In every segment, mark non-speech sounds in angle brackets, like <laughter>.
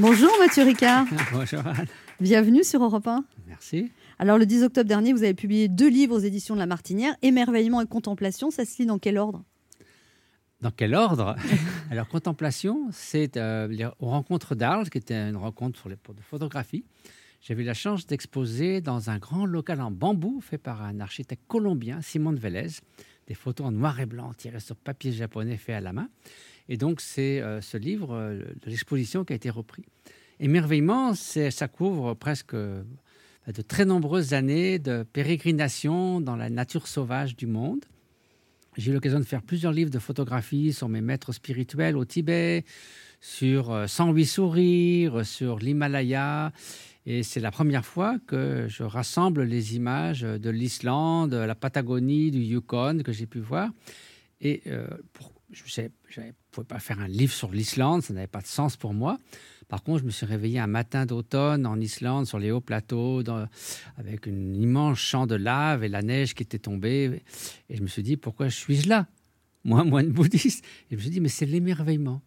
Bonjour Mathieu Ricard. <laughs> Bonjour Anne. Bienvenue sur Europe 1. Merci. Alors le 10 octobre dernier, vous avez publié deux livres aux éditions de La Martinière, Émerveillement et Contemplation. Ça se lit dans quel ordre? Dans quel ordre? <laughs> Alors, Contemplation, c'est euh, aux rencontres d'Arles, qui était une rencontre sur les, pour de photographie. J'avais eu la chance d'exposer dans un grand local en bambou fait par un architecte colombien, Simon de Vélez, des photos en noir et blanc tirées sur papier japonais fait à la main. Et donc, c'est euh, ce livre euh, l'exposition qui a été repris. Émerveillement, ça couvre presque euh, de très nombreuses années de pérégrination dans la nature sauvage du monde. J'ai eu l'occasion de faire plusieurs livres de photographie sur mes maîtres spirituels au Tibet, sur euh, 108 sourires, sur l'Himalaya. Et c'est la première fois que je rassemble les images de l'Islande, de la Patagonie, du Yukon que j'ai pu voir. Et euh, pour- je ne pouvais pas faire un livre sur l'Islande, ça n'avait pas de sens pour moi. Par contre, je me suis réveillé un matin d'automne en Islande, sur les hauts plateaux, avec une immense champ de lave et la neige qui était tombée. Et je me suis dit, pourquoi suis-je là? Moi, moine bouddhiste. Et je me suis dit, mais c'est l'émerveillement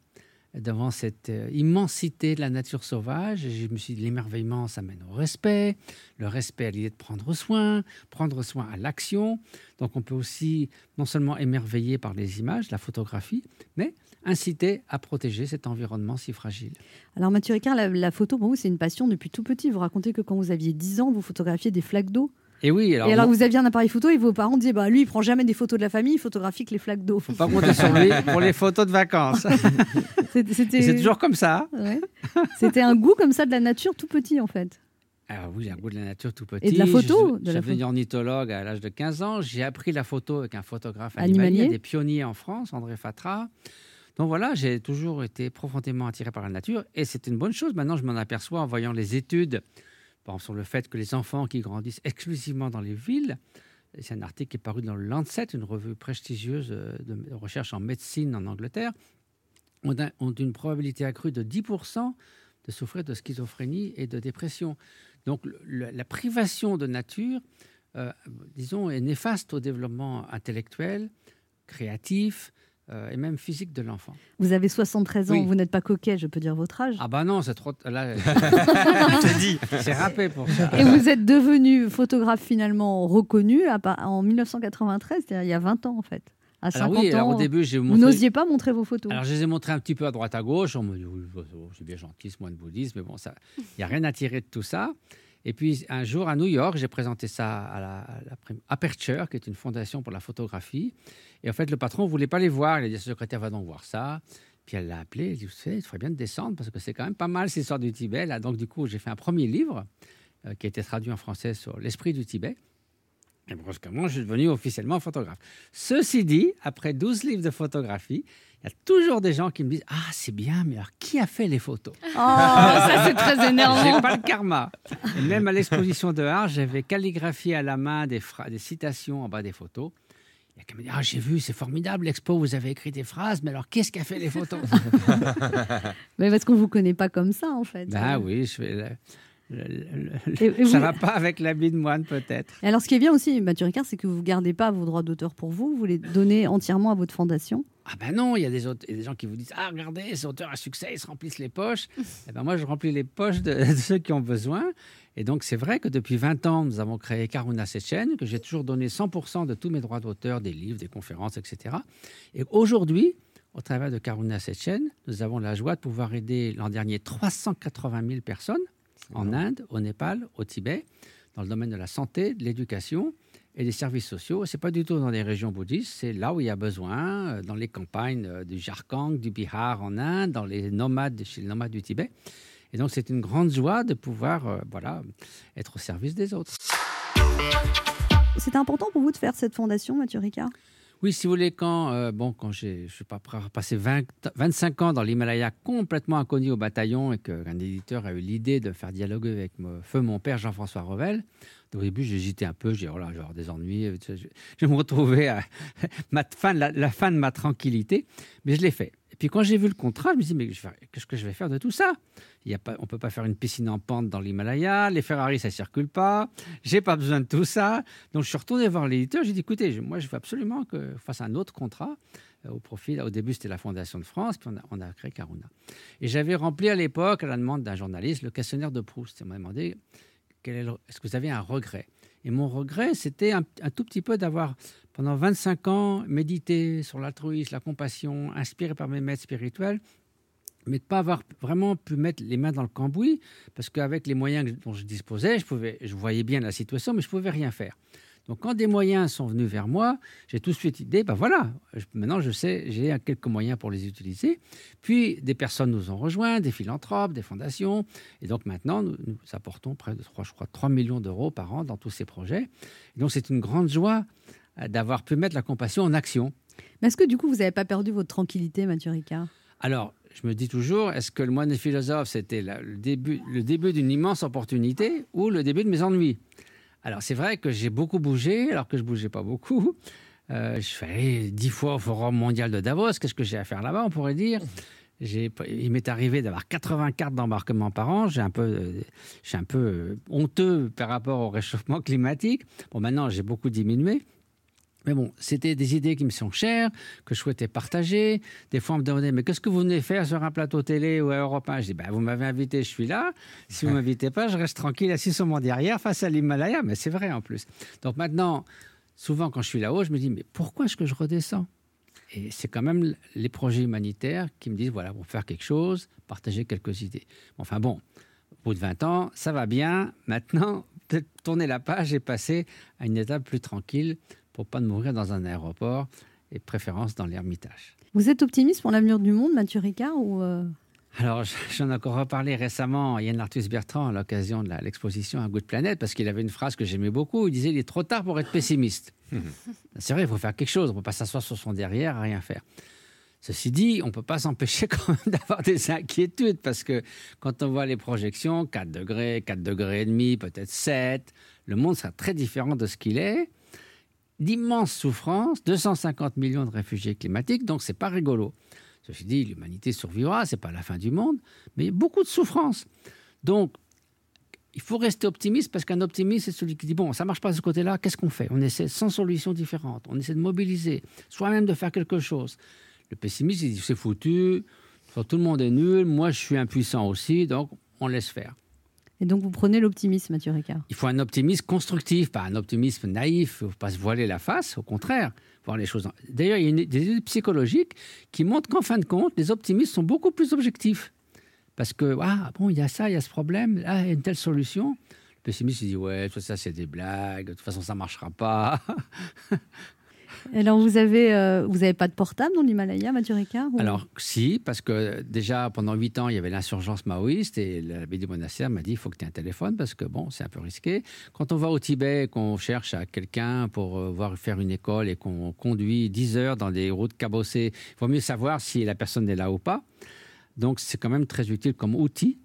devant cette euh, immensité de la nature sauvage. Je me suis dit, l'émerveillement, ça mène au respect. Le respect à l'idée de prendre soin, prendre soin à l'action. Donc on peut aussi non seulement émerveiller par les images, la photographie, mais inciter à protéger cet environnement si fragile. Alors Mathieu Ricard, la, la photo pour vous, c'est une passion depuis tout petit. Vous racontez que quand vous aviez 10 ans, vous photographiez des flaques d'eau. Et oui, alors, et alors bon, vous aviez un appareil photo et vos parents disaient, bah, lui, il prend jamais des photos de la famille, il photographie que les flaques d'eau. faut pas compter sur lui pour les photos de vacances. <laughs> C'est toujours comme ça. Ouais. C'était un goût comme ça de la nature tout petit en fait. Alors oui, j'ai un goût de la nature tout petit. Et de la photo, Je, de la suis devenu ornithologue à l'âge de 15 ans. J'ai appris la photo avec un photographe Animalier. animalier, des pionniers en France, André Fatra. Donc voilà, j'ai toujours été profondément attiré par la nature et c'est une bonne chose. Maintenant, je m'en aperçois en voyant les études par exemple, le fait que les enfants qui grandissent exclusivement dans les villes, c'est un article qui est paru dans le Lancet, une revue prestigieuse euh, de recherche en médecine en Angleterre, ont, un- ont une probabilité accrue de 10% de souffrir de schizophrénie et de dépression. Donc la privation de nature, euh, disons, est néfaste au développement intellectuel, créatif euh, et même physique de l'enfant. Vous avez 73 ans, Oui. vous n'êtes pas coquet, je peux dire votre âge. Ah bah non, c'est trop... Là, <laughs> Je t'ai dit. <laughs> c'est râpé pour ça. Et vous êtes devenu photographe finalement reconnu en 1993, c'est-à-dire il y a 20 ans en fait. À 50 Alors oui, alors au début, j'ai vous montré... n'osiez pas montrer vos photos. Alors, je les ai montrés un petit peu à droite à gauche. On me dit, oui, c'est bien gentil, ce moine bouddhiste, mais bon, il n'y a rien à tirer de tout ça. Et puis, un jour, à New York, j'ai présenté ça à la, Aperture, qui est une fondation pour la photographie. Et en fait, le patron voulait pas les voir. Il a dit, secrétaire va donc voir ça. Puis elle l'a appelé. Elle dit, vous savez, il faudrait bien de descendre parce que c'est quand même pas mal, ces histoires du Tibet. Là, donc, du coup, j'ai fait un premier livre euh, qui a été traduit en français sur l'esprit du Tibet. Et brusquement, je suis devenu officiellement photographe. Ceci dit, après 12 livres de photographie, il y a toujours des gens qui me disent Ah, c'est bien, mais alors qui a fait les photos? Oh, ça c'est très J'ai énervant. pas le karma. Et même à l'exposition de Arles, j'avais calligraphié à la main des, des citations en bas des photos. Il y a qui me dit Ah, j'ai vu, c'est formidable l'expo, vous avez écrit des phrases, mais alors qu'est-ce qui a fait les photos? <laughs> Mais parce qu'on vous connaît pas comme ça en fait. Ben oui, je fais. le- le- le- et ça vous- va pas avec l'habit de moine, peut-être. Alors ce qui est bien aussi, Mathieu Ricard, c'est que vous ne gardez pas vos droits d'auteur pour vous, vous les donnez entièrement à votre fondation. Ah ben non, il y a des, aute- il y a des gens qui vous disent Ah, regardez, ces auteurs à succès, ils se remplissent les poches. <laughs> Eh ben moi, je remplis les poches de, de ceux qui ont besoin. Et donc, c'est vrai que depuis 20 ans, nous avons créé Karuna Sechen, que j'ai toujours donné 100% de tous mes droits d'auteur, des livres, des conférences, etc. Et aujourd'hui, au travers de Karuna Sechen, nous avons la joie de pouvoir aider l'an dernier 380 000 personnes en Inde, au Népal, au Tibet, dans le domaine de la santé, de l'éducation et des services sociaux. C'est pas du tout dans des régions bouddhistes, c'est là où il y a besoin, euh, dans les campagnes euh, du Jharkhand, du Bihar en Inde, dans les nomades, chez les nomades du Tibet. Et donc c'est une grande joie de pouvoir, euh, voilà, être au service des autres. C'était important pour vous de faire cette fondation, Mathieu Ricard? Oui, si vous voulez, quand, euh, bon, quand j'ai, je suis pas passer 20 25 ans dans l'Himalaya complètement inconnu au bataillon et qu'un éditeur a eu l'idée de faire dialoguer avec mon, feu mon père Jean-François Revel, au début j'hésitais un peu, j'ai oh là, avoir des ennuis, je, je me retrouver à <laughs> la fin de ma tranquillité, mais je l'ai fait. Puis quand j'ai vu le contrat, je me suis dit, mais qu'est-ce que je vais faire de tout ça? On ne peut pas faire une piscine en pente dans l'Himalaya, les Ferrari, ça ne circule pas, j'ai pas besoin de tout ça. Donc je suis retourné voir l'éditeur, j'ai dit, écoutez, moi je veux absolument que fasse un autre contrat au profit. Au début, c'était la Fondation de France, puis on a, on a créé Caruna. Et j'avais rempli à l'époque, à la demande d'un journaliste, le questionnaire de Proust. On m'a demandé est-ce que vous avez un regret? Et mon regret, c'était un, tout petit peu d'avoir, pendant 25 ans, médité sur l'altruisme, la compassion, inspiré par mes maîtres spirituels, mais de ne pas avoir vraiment pu mettre les mains dans le cambouis, parce qu'avec les moyens dont je disposais, je voyais bien la situation, mais je ne pouvais rien faire. Donc quand des moyens sont venus vers moi, j'ai tout de suite idée, ben voilà, maintenant je sais, j'ai quelques moyens pour les utiliser. Puis des personnes nous ont rejoints, des philanthropes, des fondations, et donc maintenant nous, nous apportons près de 3, je crois, 3 millions d'euros par an dans tous ces projets. Et donc c'est une grande joie euh, d'avoir pu mettre la compassion en action. Mais est-ce que du coup vous n'avez pas perdu votre tranquillité, Mathieu Ricard? Alors, je me dis toujours, est-ce que le moine des philosophes, c'était le début, le début d'une immense opportunité ou le début de mes ennuis? Alors, c'est vrai que j'ai beaucoup bougé, alors que je bougeais pas beaucoup. Euh, je suis allé dix fois au Forum mondial de Davos. Qu'est-ce que j'ai à faire là-bas, on pourrait dire? Il m'est arrivé d'avoir 80 cartes d'embarquement par an. J'ai un peu, euh, je suis un peu euh, honteux par rapport au réchauffement <laughs> climatique. Bon, maintenant, j'ai beaucoup diminué. Mais bon, c'était des idées qui me sont chères, que je souhaitais partager. Des fois, on me demandait, mais qu'est-ce que vous venez faire sur un plateau télé ou à Europe 1 Je dis, bah, vous m'avez invité, je suis là. Si vous ne m'invitez pas, je reste tranquille assis sur mon derrière face à l'Himalaya. Mais c'est vrai en plus. Donc maintenant, souvent quand je suis là-haut, je me dis, mais pourquoi est-ce que je redescends? Et c'est quand même les projets humanitaires qui me disent, voilà, pour faire quelque chose, partager quelques idées. Enfin bon, au bout de 20 ans, ça va bien. Maintenant, peut-être tourner la page et passer à une étape plus tranquille pour pas de mourir dans un aéroport et préférence dans l'Ermitage. Vous êtes optimiste pour l'avenir du monde, Mathieu Ricard ou euh... Alors, <laughs> j'en ai encore reparlé récemment à Yann Arthus Bertrand à l'occasion de l'exposition à Good Planet, parce qu'il avait une phrase que j'aimais beaucoup. Il disait Il est trop tard pour être pessimiste. <laughs> C'est vrai, il faut faire quelque chose. On ne peut pas s'asseoir sur son derrière à rien faire. Ceci dit, on ne peut pas <laughs> s'empêcher quand même d'avoir des inquiétudes, parce que quand on voit les projections, 4 degrés, 4 degrés et demi, peut-être 7, le monde sera très différent de ce qu'il est d'immenses souffrances, 250 millions de réfugiés climatiques, donc c'est pas rigolo. Ceci dit, l'humanité survivra, c'est pas la fin du monde, mais beaucoup de souffrances. Donc, il faut rester optimiste parce qu'un optimiste, c'est celui qui dit bon, ça marche pas de ce côté-là, qu'est-ce qu'on fait? On essaie sans solutions différentes, on essaie de mobiliser, soi-même de faire quelque chose. Le pessimiste, il dit c'est foutu, tout le monde est nul, moi je suis impuissant aussi, donc on laisse faire. Et donc, vous prenez l'optimisme, Mathieu Ricard Il faut un optimisme constructif, pas un optimisme naïf. Il ne faut pas se voiler la face, au contraire, voir les choses. D'ailleurs, il y a des études psychologiques qui montrent qu'en fin de compte, les optimistes sont beaucoup plus objectifs. Parce que, ah, bon, il y a ça, il y a ce problème, il y a une telle solution. Le pessimiste, il dit, ouais, tout ça, c'est des blagues, de toute façon, ça ne marchera pas. <laughs> Alors, vous avez, euh, vous avez pas de portable dans l'Himalaya, Mathieu. Alors, si, parce que déjà, pendant huit ans, il y avait l'insurgence maoïste et l'abbé du monastère m'a dit il faut que tu aies un téléphone parce que, bon, c'est un peu risqué. Quand on va au Tibet, qu'on cherche à quelqu'un pour euh, voir faire une école et qu'on conduit 10 heures dans des routes cabossées, il vaut mieux savoir si la personne est là ou pas. Donc, c'est quand même très utile comme outil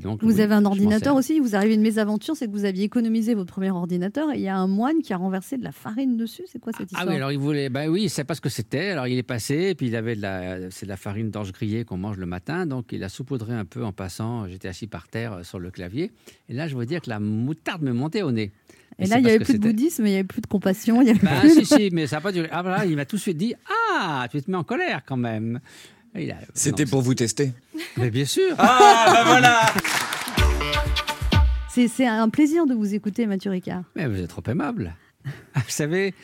donc, vous avez un ordinateur aussi. Vous arrivez une mésaventure, c'est que vous aviez économisé votre premier ordinateur et il y a un moine qui a renversé de la farine dessus. C'est quoi cette histoire Ah oui, alors il voulait. Bah oui, il sait pas ce que c'était. Alors il est passé et puis il avait de la, c'est de la farine d'orge grillée qu'on mange le matin. Donc il a saupoudré un peu en passant. J'étais assis par terre euh, sur le clavier et là je veux dire que la moutarde me montait au nez. Et, là, il n'y avait plus de bouddhisme, il n'y avait plus de compassion. Il y avait bah, si, si, mais ça n'a pas duré. Ah voilà, il m'a tout de suite dit Ah, tu te mets en colère quand même. C'était pour vous tester Mais bien sûr. Ah, ben voilà C'est un plaisir de vous écouter, Mathieu Ricard. Mais vous êtes trop aimable. <laughs> vous savez,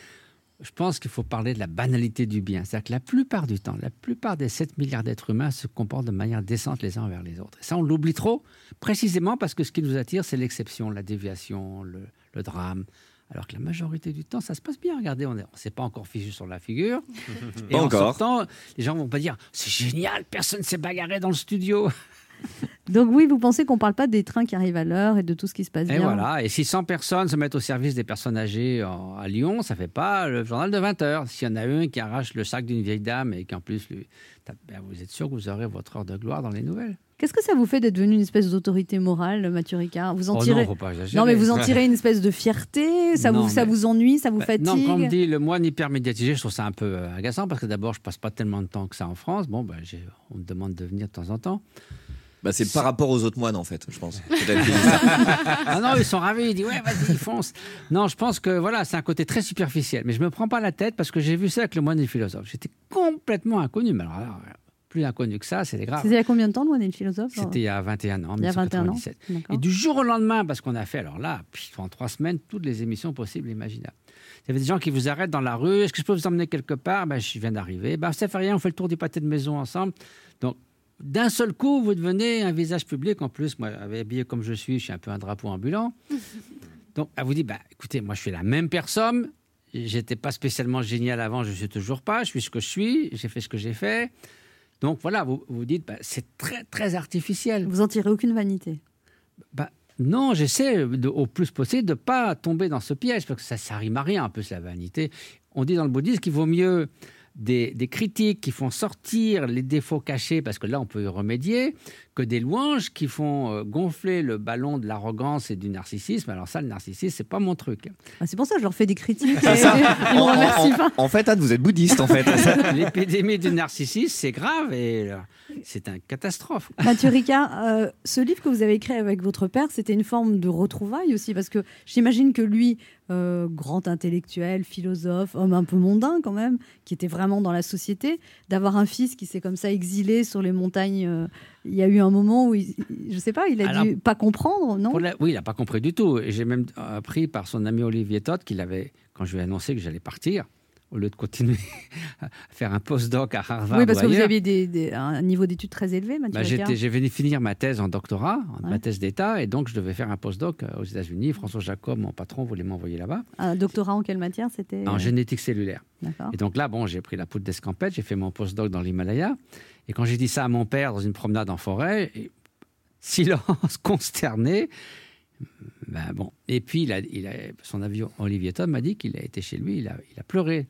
je pense qu'il faut parler de la banalité du bien. C'est-à-dire que la plupart du temps, la plupart des 7 milliards d'êtres humains se comportent de manière décente les uns envers les autres. Et ça, on l'oublie trop, précisément parce que ce qui nous attire, c'est l'exception, la déviation, le, le drame. Alors que la majorité du temps, ça se passe bien. Regardez, on ne s'est pas encore fichu sur la figure. <laughs> Et pas en encore. Sortant, les gens vont pas dire c'est génial, personne s'est bagarré dans le studio. <laughs> Donc oui, vous pensez qu'on ne parle pas des trains qui arrivent à l'heure et de tout ce qui se passe et bien. voilà. Et si 100 personnes se mettent au service des personnes âgées à Lyon, ça fait pas le journal de 20 heures. S'il y en a un qui arrache le sac d'une vieille dame et qu'en plus, lui, ben, vous êtes sûr que vous aurez votre heure de gloire dans les nouvelles. Qu'est-ce que ça vous fait d'être devenu une espèce d'autorité morale, Mathieu Ricard Vous en oh tirez... non, faut pas non, mais vous en tirez une espèce de fierté? Ça, Non, vous, ça vous ennuie Ça vous Bah, fatigue? Non, quand on me dit le moine hyper médiatisé, je trouve ça un peu euh, agaçant parce que d'abord, je passe pas tellement de temps que ça en France. Bon, ben, j'ai- on me demande de venir de temps en temps. Bah, c'est par rapport aux autres moines, en fait, je pense. <laughs> ah non, ils sont ravis. Ils disent Ouais, vas-y, fonce. Non, je pense que voilà, c'est un côté très superficiel. Mais je me prends pas la tête parce que j'ai vu ça avec le moine et le philosophe. J'étais complètement inconnu. Mais alors, plus inconnu que ça, c'est grave. C'était il y a combien de temps, et le philosophe C'était il y a 21 ans, il y a 21 ans. Et du jour au lendemain, parce qu'on a fait, alors là, pendant trois semaines, toutes les émissions possibles et imaginables. Il y avait des gens qui vous arrêtent dans la rue. Est-ce que je peux vous emmener quelque part? Ben, Je viens d'arriver. Ben, ça fait rien, on fait le tour du pâté de maison ensemble. Donc, d'un seul coup, vous devenez un visage public. En plus, moi, habillé comme je suis, je suis un peu un drapeau ambulant. <laughs> Donc, elle vous dit, bah, écoutez, moi, je suis la même personne. J'étais pas spécialement génial avant, je suis toujours pas. Je suis ce que je suis. J'ai fait ce que j'ai fait. Donc voilà, vous vous dites, bah, c'est très très artificiel. Vous en tirez aucune vanité. Bah, non, j'essaie au plus possible de pas tomber dans ce piège parce que ça, ça rime à rien un peu la vanité. On dit dans le bouddhisme qu'il vaut mieux des, critiques qui font sortir les défauts cachés, parce que là, on peut y remédier, que des louanges qui font euh, gonfler le ballon de l'arrogance et du narcissisme. Alors ça, le narcissisme, c'est pas mon truc. Ah, c'est pour ça que je leur fais des critiques. <laughs> en, fait, Anne, vous êtes bouddhiste, en fait. <laughs> L'épidémie du narcissisme, c'est grave et euh, c'est une catastrophe. Mathieu Ricard, euh, ce livre que vous avez écrit avec votre père, c'était une forme de retrouvaille aussi, parce que j'imagine que lui, grand intellectuel, philosophe, homme un peu mondain quand même, qui était vraiment dans la société, d'avoir un fils qui s'est comme ça exilé sur les montagnes il y a eu un moment où, il, je sais pas, il a dû pas comprendre, non? Oui, il n'a pas compris du tout. Et j'ai même appris par son ami Olivier Todd qu'il avait, quand je lui ai annoncé que j'allais partir, au lieu de continuer <laughs> à faire un post-doc à Harvard. Oui, parce que vous aviez des, un niveau d'études très élevé, Mathieu bah, J'ai venu finir ma thèse en doctorat, ma thèse d'État, et donc je devais faire un post-doc euh, aux États-Unis. François Jacob, mon patron, voulait m'envoyer là-bas. Un doctorat en quelle matière? C'était En génétique cellulaire. Et donc là, bon, j'ai pris la poudre d'escampette, j'ai fait mon post-doc dans l'Himalaya. Et quand j'ai dit ça à mon père dans une promenade en forêt, silence <laughs> consterné. Ben bon. Et puis, il a, il a, son avion, Olivier Tom m'a dit qu'il a été chez lui, il a, il a pleuré.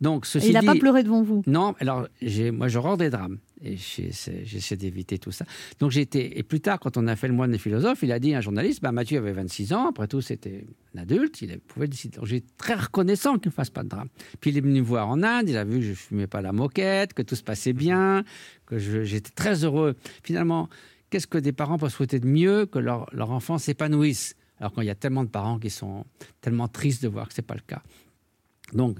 Donc, il n'a pas pleuré devant vous? Non, alors moi rends des drames et j'essaie d'éviter tout ça. Donc été, et plus tard, quand on a fait le moine des philosophes, il a dit à un journaliste bah, Mathieu avait 26 ans, après tout c'était un adulte, il pouvait décider. Donc j'ai très reconnaissant qu'il ne fasse pas de drame. Puis il est venu me voir en Inde, il a vu que je ne fumais pas la moquette, que tout se passait bien, que j'étais très heureux. Finalement, qu'est-ce que des parents peuvent souhaiter de mieux que leur, leur enfant s'épanouisse? Alors quand il y a tellement de parents qui sont tellement tristes de voir que ce n'est pas le cas. Donc,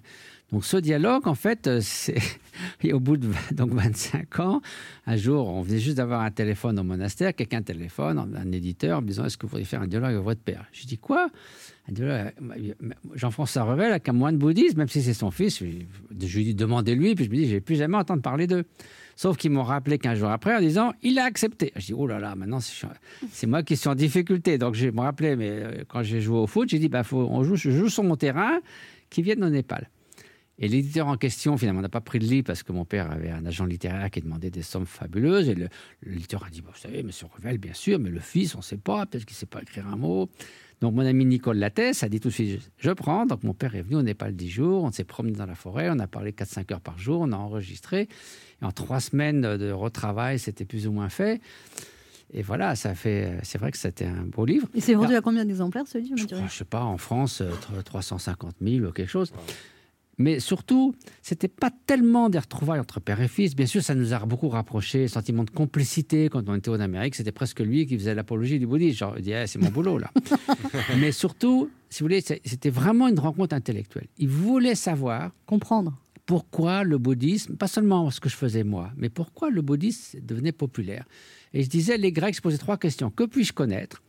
donc ce dialogue, en fait, euh, c'est <laughs> au bout de donc 25 ans, un jour, on venait juste d'avoir un téléphone au monastère, quelqu'un téléphone, un éditeur, me disant Est-ce que vous voudriez faire un dialogue avec votre père? Je dis Quoi? Jean-François Revel avec un moine bouddhiste, même si c'est son fils, je, lui dis Demandez-lui, puis je me dis Je vais plus jamais entendre parler d'eux. Sauf qu'ils m'ont rappelé 15 jours après en disant il a accepté. Je dis oh là là, maintenant c'est moi qui suis en difficulté. Donc je me rappelais, mais euh, quand j'ai joué au foot, j'ai dit bah, faut, on joue, je joue sur mon terrain, qui viennent au Népal. Et l'éditeur en question, finalement, n'a pas pris le lit parce que mon père avait un agent littéraire qui demandait des sommes fabuleuses. Et l'éditeur a dit Vous savez, monsieur Revel, bien sûr, mais le fils, on ne sait pas, peut-être qu'il ne sait pas écrire un mot. Donc, mon ami Nicole Lattès a dit tout de suite Je prends. Donc, mon père est venu au Népal dix jours. On s'est promené dans la forêt. On a parlé 4-5 heures par jour. On a enregistré. Et en trois semaines de retravail, c'était plus ou moins fait. Et voilà, ça fait. C'est vrai que c'était un beau livre. Et c'est vendu à combien d'exemplaires ce livre Je ne sais pas, en France, 350 euh, 000 ou quelque chose. Mais surtout, c'était pas tellement des retrouvailles entre père et fils. Bien sûr, ça nous a beaucoup rapprochés, sentiment de complicité quand on était en Amérique. C'était presque lui qui faisait l'apologie du bouddhisme. Genre, il dit, eh, c'est mon boulot là. <laughs> Mais surtout, si vous voulez, c'était vraiment une rencontre intellectuelle. Il voulait savoir, comprendre pourquoi le bouddhisme, pas seulement ce que je faisais moi, mais pourquoi le bouddhisme devenait populaire. Et je disais, les Grecs se posaient trois questions. Que puis-je connaître?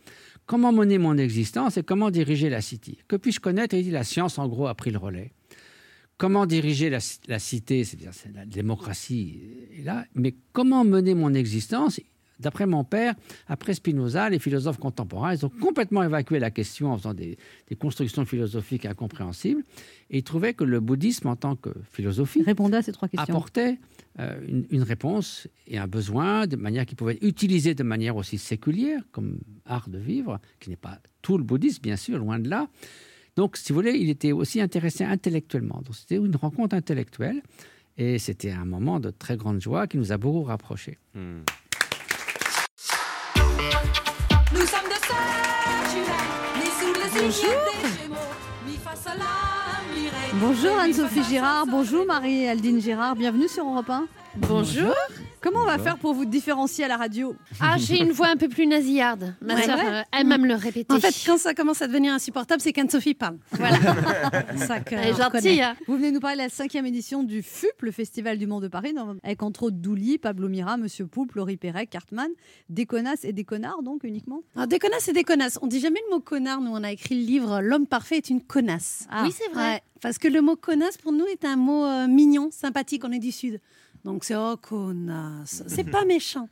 Comment mener mon existence et comment diriger la cité Que puis-je connaître? Et il dit, la science, en gros, a pris le relais comment diriger la, cité, c'est-à-dire la démocratie est là, mais comment mener mon existence? D'après mon père, après Spinoza, les philosophes contemporains, ils ont complètement évacué la question en faisant des, constructions philosophiques incompréhensibles. Et ils trouvaient que le bouddhisme, en tant que philosophie, répondait à ces trois questions. Apportait euh, une, une, réponse et un besoin de manière qui pouvait être utilisée de manière aussi séculière, comme art de vivre, qui n'est pas tout le bouddhisme, bien sûr, loin de là, donc, si vous voulez, il était aussi intéressé intellectuellement. Donc, c'était une rencontre intellectuelle. Et c'était un moment de très grande joie qui nous a beaucoup rapprochés. Hmm. Bonjour Anne-Sophie Girard, bonjour Marie-Aldine Girard, bienvenue sur Europe 1. Bonjour. Comment on va faire pour vous différencier à la radio Ah, j'ai une voix un peu plus nasillarde. Ma Ouais. sœur Ouais. euh, elle-même le répétait. En fait, quand ça commence à devenir insupportable, c'est qu'Anne-Sophie parle. voilà, <laughs> ça que elle est gentille. hein. Vous venez nous parler de la cinquième édition du FUP, le Festival du Monde de Paris, avec entre autres Douli, Pablo Mira, Monsieur Poulpe, Laurie Perret, Cartman, des connasses et des connards donc uniquement. Alors, des connasses et des connasses. On dit jamais le mot connard. Nous, on a écrit le livre L'homme parfait est une connasse. Ah. Oui, c'est vrai. Ouais, parce que le mot connasse, pour nous, est un mot euh, mignon, sympathique. On est du Sud. Donc, c'est oh, connasse. C'est pas méchant.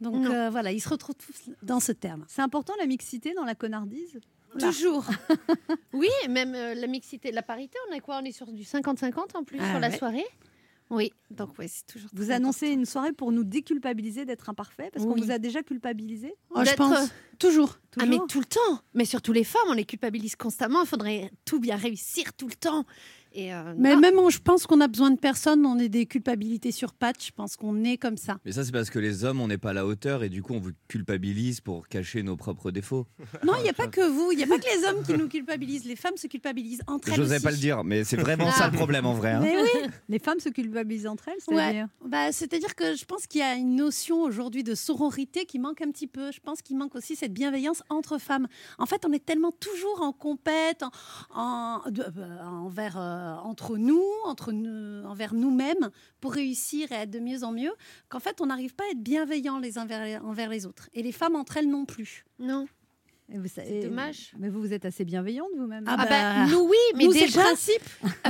Donc, euh, voilà, ils se retrouvent tous dans ce terme. C'est important la mixité dans la connardise? Toujours. <laughs> Oui, même euh, la mixité, la parité, on est quoi? On est sur du 50-50 en plus Ah sur la soirée? Oui, donc ouais, c'est toujours. Vous annoncez une soirée pour nous déculpabiliser d'être imparfait parce qu'on vous a déjà culpabilisé? Oh, je pense. Toujours. Ah mais tout le temps Mais surtout les femmes, on les culpabilise constamment. Il faudrait tout bien réussir tout le temps. Et euh, Mais non. même, on- je pense qu'on a besoin de personne. On est des culpabilités sur patch. Je pense qu'on est comme ça. Mais ça, c'est parce que les hommes, on n'est pas à la hauteur et du coup, on vous culpabilise pour cacher nos propres défauts. <laughs> Non, il n'y a pas que vous. Il n'y a pas que les hommes qui nous culpabilisent. Les femmes se culpabilisent entre elles J'osais aussi. pas le dire, mais c'est vraiment Ah. ça le problème en vrai. hein. Mais oui. <laughs> Les femmes se culpabilisent entre elles, Ouais. c'est-à-dire Bah, C'est-à-dire que je pense qu'il y a une notion aujourd'hui de sororité qui manque un petit peu. Je pense qu'il manque aussi cette bienveillance entre femmes. En fait, on est tellement toujours en compète, en, en- de- euh, envers, euh, entre nous, entre nous, envers nous-mêmes, pour réussir et être de mieux en mieux, qu'en fait, on n'arrive pas à être bienveillants les uns envers les, envers les autres. Et les femmes entre elles non plus. non. C'est dommage. Mais vous, vous êtes assez bienveillante vous-même. Ah Ah bah, bah, nous oui, mais nous, déjà. principe. <laughs>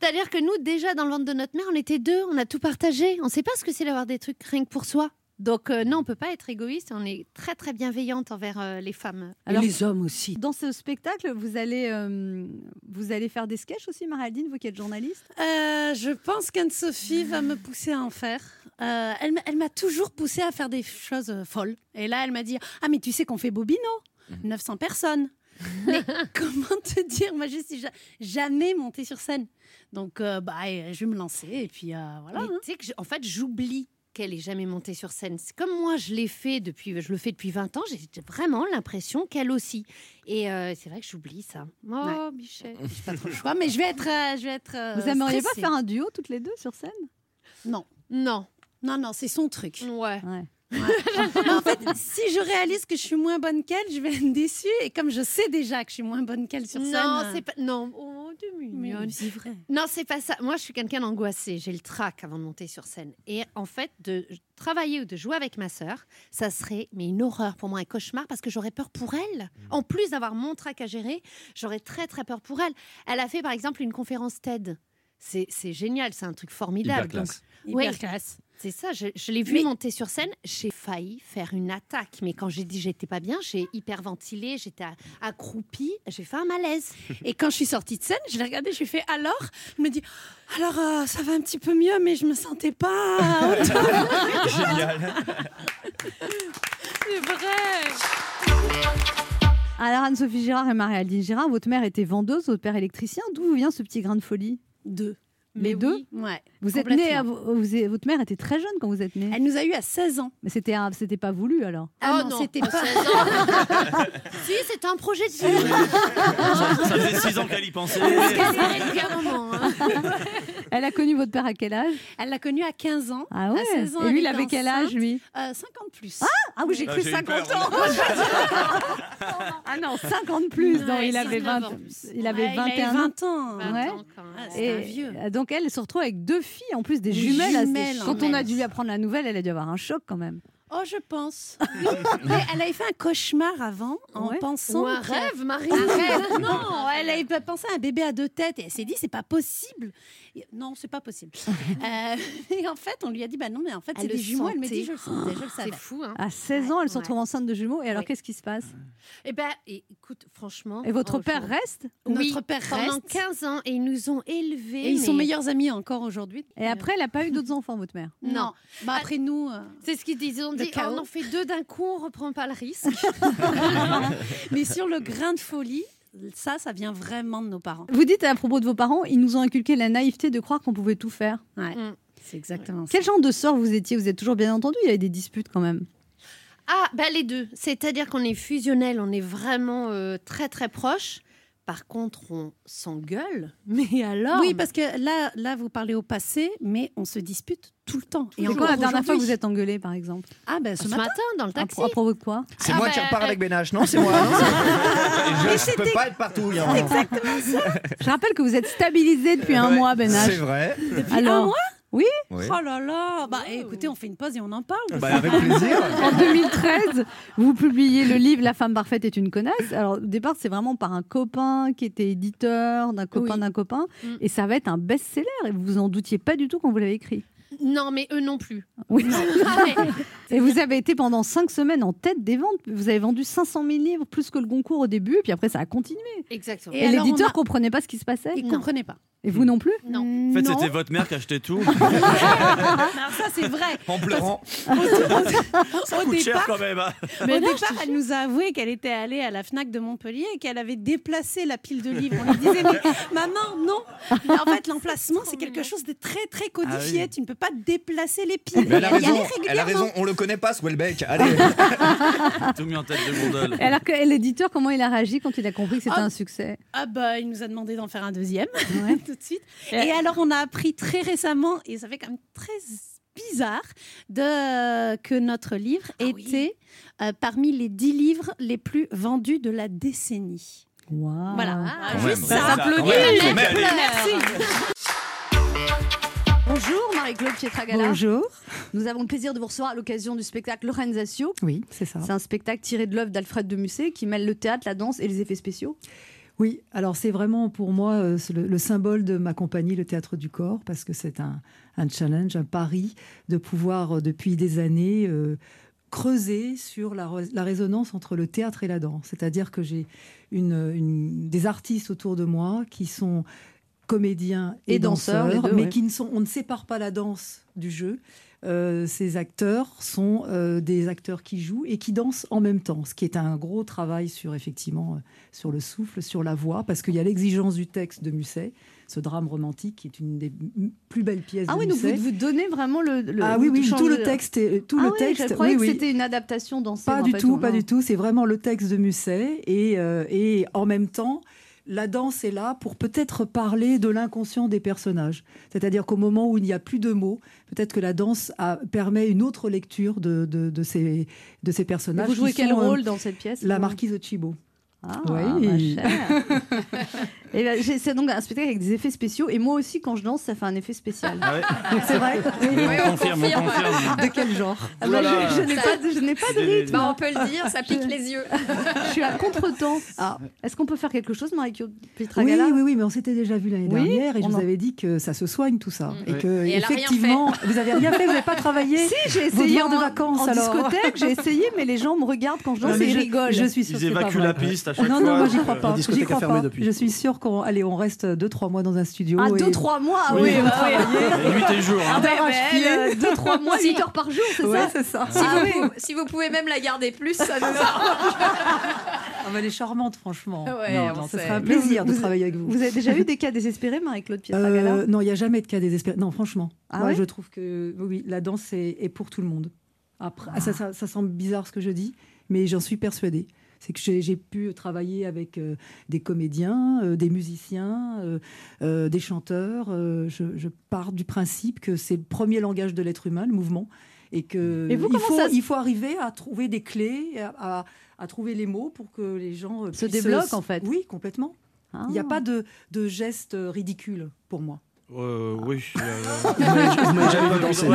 C'est-à-dire que nous, déjà, dans le ventre de notre mère, on était deux, on a tout partagé. On ne sait pas ce que c'est d'avoir des trucs rien que pour soi. Donc, euh, non, on peut pas être égoïste. On est très, très bienveillante envers euh, les femmes. Alors- et les hommes aussi. Dans ce spectacle, vous allez, euh, vous allez faire des sketchs aussi, Marie-Aldine, vous qui êtes journaliste? Euh, je pense qu'Anne-Sophie va me pousser à en faire. Euh, elle m'a- elle m'a toujours poussé à faire des choses euh, folles. Et là, elle m'a dit Ah, mais tu sais qu'on fait Bobino 900 personnes. mais <laughs> comment te dire Moi, je suis ja- jamais montée sur scène. Donc, euh, bah, je vais me lancer. Et puis, euh, voilà. Hein. tu sais que, en fait, j'oublie qu'elle est jamais montée sur scène. Comme moi, je l'ai fait depuis, je le fais depuis 20 ans. J'ai vraiment l'impression qu'elle aussi. Et euh, c'est vrai que j'oublie ça. Oh, Ouais. Michel. J'ai pas trop le choix, mais je vais être. euh, je vais être euh, Vous aimeriez pas faire un duo toutes les deux sur scène? Non. Non. Non, non, c'est son truc. Ouais. Ouais. En fait, si je réalise que je suis moins bonne qu'elle, je vais être déçue. Et comme je sais déjà que je suis moins bonne qu'elle sur scène. Non, euh, c'est pas. Non, oh, c'est vrai. Non, c'est pas ça. Moi, je suis quelqu'un d'angoissé. J'ai le trac avant de monter sur scène. Et en fait, de travailler ou de jouer avec ma sœur, ça serait mais une horreur pour moi, un cauchemar, parce que j'aurais peur pour elle. En plus d'avoir mon trac à gérer, j'aurais très très peur pour elle. Elle a fait par exemple une conférence TED. C'est c'est génial, c'est un truc formidable. Hyper classe. Oui. Hyper classe. C'est ça, je, je l'ai vu Mais- monter sur scène, j'ai failli faire une attaque. Mais quand j'ai dit j'étais pas bien, j'ai hyperventilé, j'étais a- accroupie, j'ai fait un malaise. <laughs> Et quand je suis sortie de scène, je l'ai regardé, je lui ai fait alors? Il me dit alors euh, ça va un petit peu mieux, mais je me sentais pas. <laughs> Génial. C'est vrai Alors Anne-Sophie Girard et Marie-Aldine Girard, votre mère était vendeuse, votre père électricien. D'où vous vient ce petit grain de folie? Deux. Les Mais deux? oui. Ouais. Vous êtes née, à- vous êtes- votre mère était très jeune quand vous êtes née. Elle nous a eu à 16 ans. Mais c'était un- c'était pas voulu alors. Ah Oh non, c'était <laughs> pas. 16 ans. si, c'était un projet de vie. Ça, ça faisait 6 ans qu'elle y pensait. Depuis un moment. hein. <laughs> Elle a connu votre père à quel âge? Elle l'a connu à 15 ans. Ah ouais. À 16 ans, Et lui, il avait quel âge lui? Euh, 50 plus. Ah oui, j'ai Ah, cru j'ai eu 50 peur. ans. <laughs> ah non, 50 plus. non, Ouais, il avait 19 20 ans. il avait Ouais, il 21 ans. 20 ans. Vingt Ouais. ans, quand même. Ah, c'est un Et vieux. donc elle se retrouve avec deux filles, en plus des jumelles. jumelles, Quand en on a dû lui apprendre la nouvelle, elle a dû avoir un choc quand même. Oh, je pense. <laughs> Mais elle avait fait un cauchemar avant en Ouais. pensant. Ou un que- rêve, Marie. Un rêve. Non, elle avait pensé à un bébé à deux têtes et elle s'est dit c'est pas possible. Et- Non, c'est pas possible. <laughs> Euh, et en fait, on lui a dit bah non, mais en fait c'est des le jumeaux. Elle m'a dit sentait. je le sentais, je le savais. C'est fou, hein. À 16 ans, elle se Ouais. retrouve enceinte de jumeaux. Et alors, Ouais. qu'est-ce qui se passe? Eh ben, écoute, franchement. Et votre père reste? Oui, Notre père pendant reste. 15 ans et ils nous ont élevés. Et ils sont meilleurs amis encore aujourd'hui. Et après, elle n'a pas eu d'autres enfants, votre mère? Non. Bah après nous. euh, C'est ce qu'ils disent. Dit chaos. on en fait deux d'un coup, on reprend pas le risque. <laughs> Mais sur le grain de folie, ça, ça vient vraiment de nos parents. Vous dites à propos de vos parents, ils nous ont inculqué la naïveté de croire qu'on pouvait tout faire. Ouais. Mm. C'est exactement ça. Quel genre de sort vous étiez? Vous êtes toujours bien entendu Il y avait des disputes quand même. Ah, bah les deux. C'est-à-dire qu'on est fusionnels, on est vraiment euh, très très proches. Par contre, on s'engueule. <laughs> Mais alors Oui, parce que là, là, vous parlez au passé, mais on se dispute tout le temps. Et Et encore la dernière fois que vous êtes engueulé, par exemple Ah ben ce, ce matin. matin, dans le à, taxi. à propos de quoi C'est Ah moi bah, qui repars euh, avec Bénage, <laughs> non C'est moi. non je je peux pas être partout. il y a un moment. Je rappelle que vous êtes stabilisé depuis un mois, Ben C'est vrai. Alors, Oui. Oh là là Bah écoutez, on fait une pause et on en parle. Bah, avec plaisir. <laughs> en 2013, vous publiez le livre La femme parfaite est une connasse. Alors, au départ, c'est vraiment par un copain qui était éditeur, d'un copain Oui. d'un copain. Mm. Et ça va être un best-seller. Et vous vous en doutiez pas du tout quand vous l'avez écrit. Non, mais eux non plus. Oui. <laughs> Ah, mais- Et vous avez été pendant cinq semaines en tête des ventes. Vous avez vendu 500 000 livres, plus que le Goncourt au début. Et puis après, ça a continué. Exactement. Et, l'éditeur a- comprenait pas ce qui se passait. Ils Non. comprenaient pas. Et vous non plus Non. En fait, c'était votre mère qui achetait tout. <laughs> Alors ça c'est vrai. En pleurant. Ça coûte cher quand même. hein. au départ, elle nous a avoué qu'elle était allée à la Fnac de Montpellier et qu'elle avait déplacé la pile de livres. On lui disait mais maman non. Mais en fait l'emplacement c'est quelque chose de très très codifié. Ah oui. Tu ne peux pas déplacer les piles. Mais elle a raison. Elle a raison. On le connaît pas, ce Welbeck. Allez. <laughs> Tout mis en tête de gondole. Alors que l'éditeur, comment il a réagi quand il a compris que c'était Ah. un succès? Ah bah il nous a demandé d'en faire un deuxième Ouais. <laughs> tout de suite. Et- Et alors on a appris très récemment et ça fait quand même très bizarre de que notre livre Ah oui. était euh, parmi les dix livres les plus vendus de la décennie. Waouh. Voilà. Ah, Juste même. ça. Ça Applaudis. même. Merci. Bonjour Marie-Claude Pietragala. Bonjour. Nous avons le plaisir de vous recevoir à l'occasion du spectacle Lorenzatio. Oui, c'est ça. C'est un spectacle tiré de l'œuvre d'Alfred de Musset qui mêle le théâtre, la danse et les effets spéciaux. Oui, alors c'est vraiment pour moi euh, le, le symbole de ma compagnie, le Théâtre du Corps, parce que c'est un, un challenge, un pari de pouvoir, euh, depuis des années, euh, creuser sur la, la résonance entre le théâtre et la danse. C'est-à-dire que j'ai une, une- des artistes autour de moi qui sont comédiens et, Et danseurs, danseurs, les deux, mais ouais. qui ne sont, on ne sépare pas la danse du jeu. Euh, ces acteurs sont euh, des acteurs qui jouent et qui dansent en même temps, ce qui est un gros travail sur effectivement euh, sur le souffle, sur la voix, parce qu'il y a l'exigence du texte de Musset, ce drame romantique qui est une des plus belles pièces Ah de oui, donc Musset. vous, vous donnez vraiment le. le- ah oui, oui, tout le texte, est, tout Ah le oui, texte. Je croyais oui, que c'était une adaptation dansée. Pas du fait, tout, ou pas non du tout. C'est vraiment le texte de Musset et, euh, et en même temps. La danse est là pour peut-être parler de l'inconscient des personnages. C'est-à-dire qu'au moment où il n'y a plus de mots, peut-être que la danse a- permet une autre lecture de, de, de ces, de ces Et personnages. Vous jouez quel sont, euh, rôle dans cette pièce La vous marquise de Chibo. Ah, Oui. ma chère. <laughs> Et ben, j'ai- c'est donc un spectacle avec des effets spéciaux. Et moi aussi, quand je danse, ça fait un effet spécial. Ah ouais. <laughs> C'est vrai on confirme, on confirme. <laughs> De quel genre là là. Je, je n'ai pas, de- je n'ai pas de Des- rythme. Bah, on peut le dire, ça pique les yeux. Je suis à contre-temps. Ah, Est-ce qu'on peut faire quelque chose, Marie-Claude Oui, Pietragala oui, oui, mais on s'était déjà vu l'année Oui, dernière et je vous en- avais dit que ça se soigne tout ça. Et Oui. que, Et rien effectivement, vous avez rien fait, vous n'avez pas travaillé. Si, j'ai essayé en, de vacances, en alors. discothèque, j'ai essayé, mais les gens me regardent quand je danse et rigolent. Je suis sûre Ils que évacuent la piste à chaque Non, fois. non, moi j'y crois pas. La discothèque J'y a crois fermé pas. depuis. Je suis sûre qu'on allez, on reste 2-3 mois dans un studio. Ah, et- 2-3 mois ah Oui, oui, bah oui. Nuit et jour. hein. Ah, ben, 2-3 mois, 8 heures par jour, c'est Ouais, ça c'est ça. Si, Ah vous, oui. si vous pouvez même la garder plus, ça nous <laughs> Ah, bah, elle est charmante, franchement. Ouais, non, on non, ce serait un plaisir Vous- de travailler avec vous. Vous avez déjà eu des cas désespérés, Marie-Claude Pietragala Euh, non, il n'y a jamais de cas désespéré. Non, franchement. Ah Moi, ouais je trouve que oui, oui, la danse est, est pour tout le monde. Après, Ah. ça, ça, ça semble bizarre ce que je dis, mais j'en suis persuadée. C'est que j'ai pu travailler avec euh, des comédiens, euh, des musiciens, euh, des chanteurs. Je, je pars du principe que c'est le premier langage de l'être humain, le mouvement, et que vous, il, faut, ça se- il faut arriver à trouver des clés, à, à- à trouver les mots pour que les gens Se débloquent, en fait. Oui, complètement. Ah. Il n'y a pas de, de geste ridicule pour moi. Euh, oui. <laughs> non,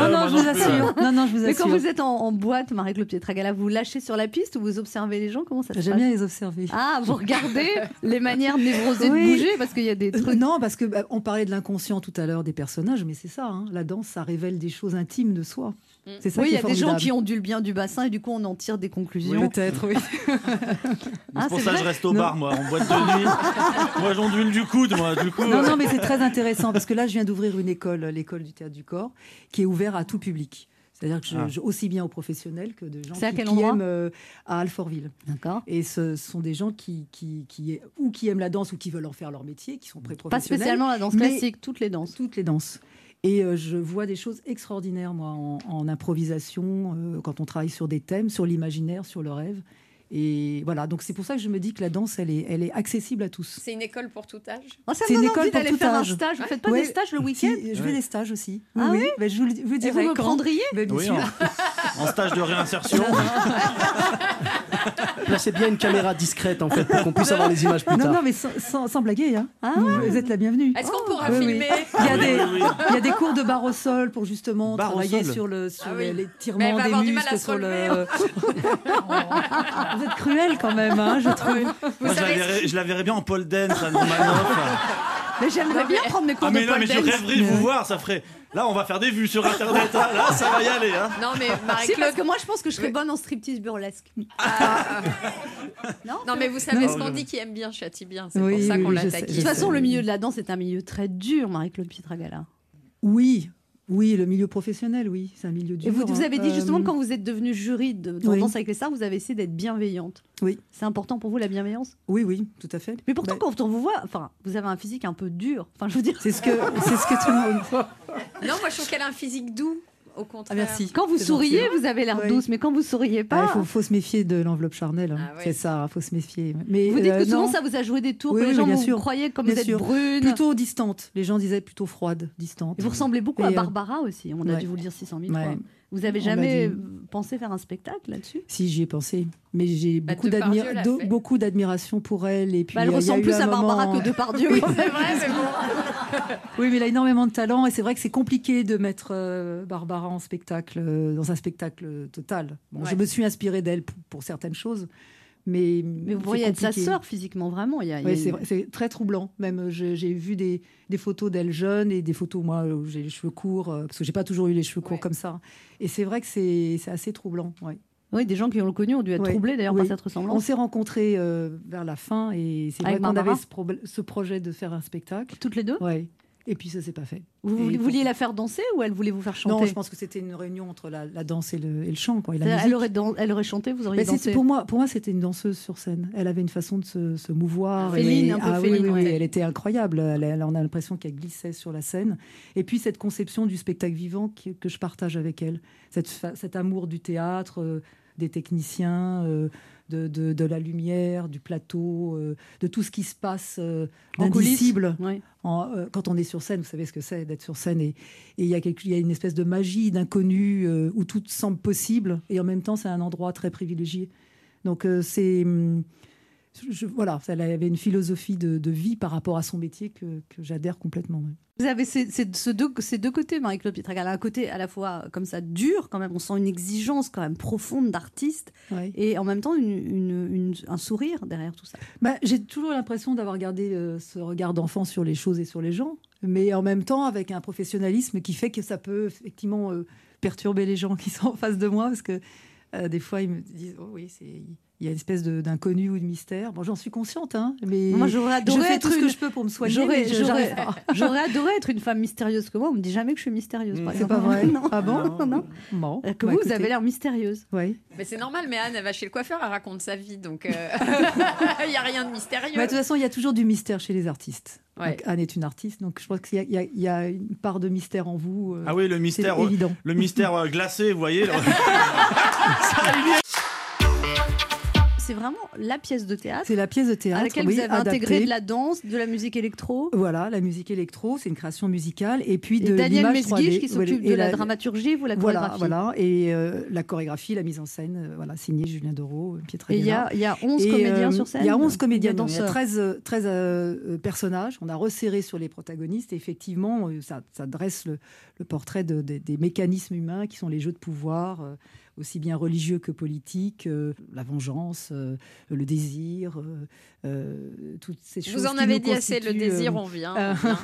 non, je vous assure. Non, non, je vous Mais quand assure. vous êtes en, en boîte, Marie-Claude Pietragala, vous lâchez sur la piste ou vous observez les gens? Comment ça se J'aime bien les observer. Ah, vous regardez <laughs> les manières névrosées Oui. de bouger parce qu'il y a des trucs. non, parce que bah, on parlait de l'inconscient tout à l'heure des personnages, mais c'est ça. hein. La danse, ça révèle des choses intimes de soi. C'est ça oui, il y a des gens qui ont du le bien du bassin et du coup on en tire des conclusions. Peut-être, oui. <laughs> Ah, C'est pour ça que je reste au Non. bar, moi, en boîte de nuit. <laughs> moi, j'onduile du coude, moi, du coup. Non, non, mais c'est très intéressant parce que là, je viens d'ouvrir une école, l'école du théâtre du corps, qui est ouverte à tout public. C'est-à-dire que je, Ah. je- aussi bien aux professionnels que de gens à qui, quel qui endroit aiment euh, à Alfortville. D'accord. Et ce sont des gens qui, qui, qui, ou qui aiment la danse ou qui veulent en faire leur métier, qui sont Pas pré-professionnels. spécialement la danse classique, toutes les danses. Toutes les danses. Et euh, je vois des choses extraordinaires, moi, en, en improvisation, euh, quand on travaille sur des thèmes, sur l'imaginaire, sur le rêve. Et voilà, donc c'est pour ça que je me dis que la danse, elle est, elle est accessible à tous. C'est une école pour tout âge? Oh, ça C'est une école pour tout faire un âge. stage. Vous faites pas Ouais. des stages le Si, week-end? Je fais des stages aussi. Ah oui, oui Ben, je vous, le- vous Et dirai vous me quand. prendriez? Ben, Oui, en stage de réinsertion. <laughs> Placez bien une caméra discrète en fait pour qu'on puisse avoir les images plus Non, tard. non, mais sans, sans- sans blaguer. Hein. Ah vous, êtes la bienvenue. Est-ce qu'on pourra Oui, oui. filmer Il y, a des, oui, oui. il y a des cours de barre au sol pour justement Barre travailler sur, le, sur Ah oui. les, Mais tirements va des avoir du mal muscles. à se sur le... relever. <laughs> Vous êtes cruel quand même, hein, je trouve. Moi, je la, savez- verrais, je la verrais bien en pole dance, Anne Romanoff. Mais j'aimerais bien prendre mes cours Ah, de mais non, pole mais je dance. rêverais de vous voir, ça ferait. Là, on va faire des vues sur internet. hein. Là, ça va y aller. Hein. Non, mais Si, parce Marie-Claude. que moi, je pense que je serais bonne en striptease burlesque. <laughs> non Non, mais vous savez Non. ce qu'on dit qui aime bien châtie bien. C'est Oui, pour ça oui, qu'on oui, l'a je sais, attaqué. De toute façon, sais. le milieu de la danse est un milieu très dur, Marie-Claude Pietragala. Oui, oui, le milieu professionnel, oui, c'est un milieu dur. Et vous, vous avez dit hein. justement, Euh, quand vous êtes devenue jury de, oui. Danse avec les stars, vous avez essayé d'être bienveillante. Oui. C'est important pour vous, la bienveillance? Oui, oui, tout à fait. Mais pourtant, Bah, quand on vous voit, enfin, vous avez un physique un peu dur. Enfin, je veux dire, c'est ce que c'est ce que tout le monde. <laughs> Non, moi je trouve qu'elle a un physique doux, au Ah, contraire. merci. quand vous souriez, gentil. vous avez l'air Oui. douce, mais quand vous souriez Il pas, faut, faut se méfier de l'enveloppe charnelle. hein. Ah oui. C'est ça, faut se méfier. Mais vous dites euh, que souvent non, ça vous a joué des tours, Oui, que les gens bien vous sûr. croyaient comme Bien vous êtes sûr. brune. plutôt distante. Les gens disaient plutôt froide, distante. Et vous ressemblez beaucoup à Et, euh, Barbara aussi, on a ouais. dû vous le dire 600 000 Ouais. fois. Vous avez m'a jamais dit. pensé faire un spectacle là-dessus? Si j'y ai pensé, mais j'ai Bah, beaucoup, d'admiration pour elle. Et puis Bah, Elle euh, il y a ressemble eu plus à Barbara moment- que Depardieu. Oui, C'est vrai, mais bon. <laughs> Oui, mais elle a énormément de talent et c'est vrai que c'est compliqué de mettre euh, Barbara en spectacle, euh, dans un spectacle total. Bon, Je me suis inspirée d'elle pour, pour certaines choses, mais Mais vous sa compliqué. sœur physiquement, vraiment. Y a, y c'est une- vrai, c'est très troublant. Même euh, j'ai vu des, des photos d'elle jeune et des photos moi où j'ai les cheveux courts euh, parce que j'ai pas toujours eu les cheveux courts Ouais. comme ça. Et c'est vrai que c'est assez troublant. Ouais. Oui, des gens qui ont connu ont dû être Ouais. troublés d'ailleurs Oui. par cette On ressemblance. s'est rencontrés euh, vers la fin et c'est vrai qu'on avait ce, ce projet de faire un spectacle. Toutes les deux? Ouais. Et puis ça s'est pas fait. Vous vouliez, la faire danser ou elle voulait vous faire chanter Non, je pense que c'était une réunion entre la, la danse et le, et le chant, quoi, et la C'est-à-dire, musique. elle, aurait dan- elle aurait chanté, vous auriez c'est- dansé. pour moi, pour moi, c'était une danseuse sur scène. Elle avait une façon de se, se mouvoir. Féline, et- un peu ah, féline, oui, oui, ouais. elle était incroyable. Elle, elle- on a l'impression qu'elle glissait sur la scène. Et puis cette conception du spectacle vivant que je partage avec elle, cette, cet amour du théâtre, euh, des techniciens, euh, de, de- de la lumière, du plateau, euh, de tout ce qui se passe euh, d'indicible. Euh, quand on est sur scène, vous savez ce que c'est d'être sur scène et il y, y a une espèce de magie d'inconnu euh, où tout semble possible et en même temps c'est un endroit très privilégié. Donc c'est hum, je- voilà, elle avait une philosophie de, de vie par rapport à son métier que, que j'adhère complètement. Vous avez ces, ces- ce deux, ces deux côtés, Marie-Claude Pietragal. Un côté à la fois comme ça dur, quand même, on sent une exigence quand même profonde d'artiste, Ouais. et en même temps une- une- une- un sourire derrière tout ça. Bah, j'ai toujours l'impression d'avoir gardé euh, ce regard d'enfant sur les choses et sur les gens, mais en même temps avec un professionnalisme qui fait que ça peut effectivement euh, perturber les gens qui sont en face de moi, parce que euh, des fois ils me disent oh oui c'est il y a une espèce de- d'inconnu ou de mystère. Bon, j'en suis consciente, hein, mais Moi, j'aurais je adoré fais être tout ce une- que je peux pour me soigner. J'aurais, je- <laughs> adoré être une femme mystérieuse comme moi. On me dit jamais que je suis mystérieuse, par C'est pas vrai <laughs> Non. Ah bon Non, non. Bon, Euh, Que bah, vous, vous avez l'air mystérieuse. Oui. Mais c'est normal, mais Anne, elle va chez le coiffeur, elle raconte sa vie, donc euh, <laughs> il n'y a rien de mystérieux. Bah, de toute façon, il y a toujours du mystère chez les artistes. Ouais. Donc, Anne est une artiste, donc je pense qu'il y, a- il y a- il y a une part de mystère en vous. euh, Ah oui, le mystère, euh, évident. le mystère glacé, vous voyez. là. C'est vraiment la pièce de théâtre C'est la pièce de théâtre à laquelle oui, vous avez adaptée. intégré de la danse, de la musique électro. Voilà, la musique électro, c'est une création musicale, et puis de Et Daniel Mesguich 3D. qui Voilà, s'occupe de la dramaturgie, vous la Voilà, chorégraphie. voilà, et euh, la chorégraphie, la mise en scène, euh, voilà, signée Julien Dereau, Pietra Et il y y a 11 Et, comédiens euh, sur scène. Il y a 11 comédiens, il y a danseurs 13, euh, 13 euh, euh, personnages. On a resserré sur les protagonistes et effectivement, euh, ça, ça dresse le, le portrait de- de- des mécanismes humains qui sont les jeux de pouvoir, euh, aussi bien religieux que politiques, euh, la vengeance, euh, le désir, euh, toutes ces choses. Vous en qui avez dit assez, le désir, on vient. on vient.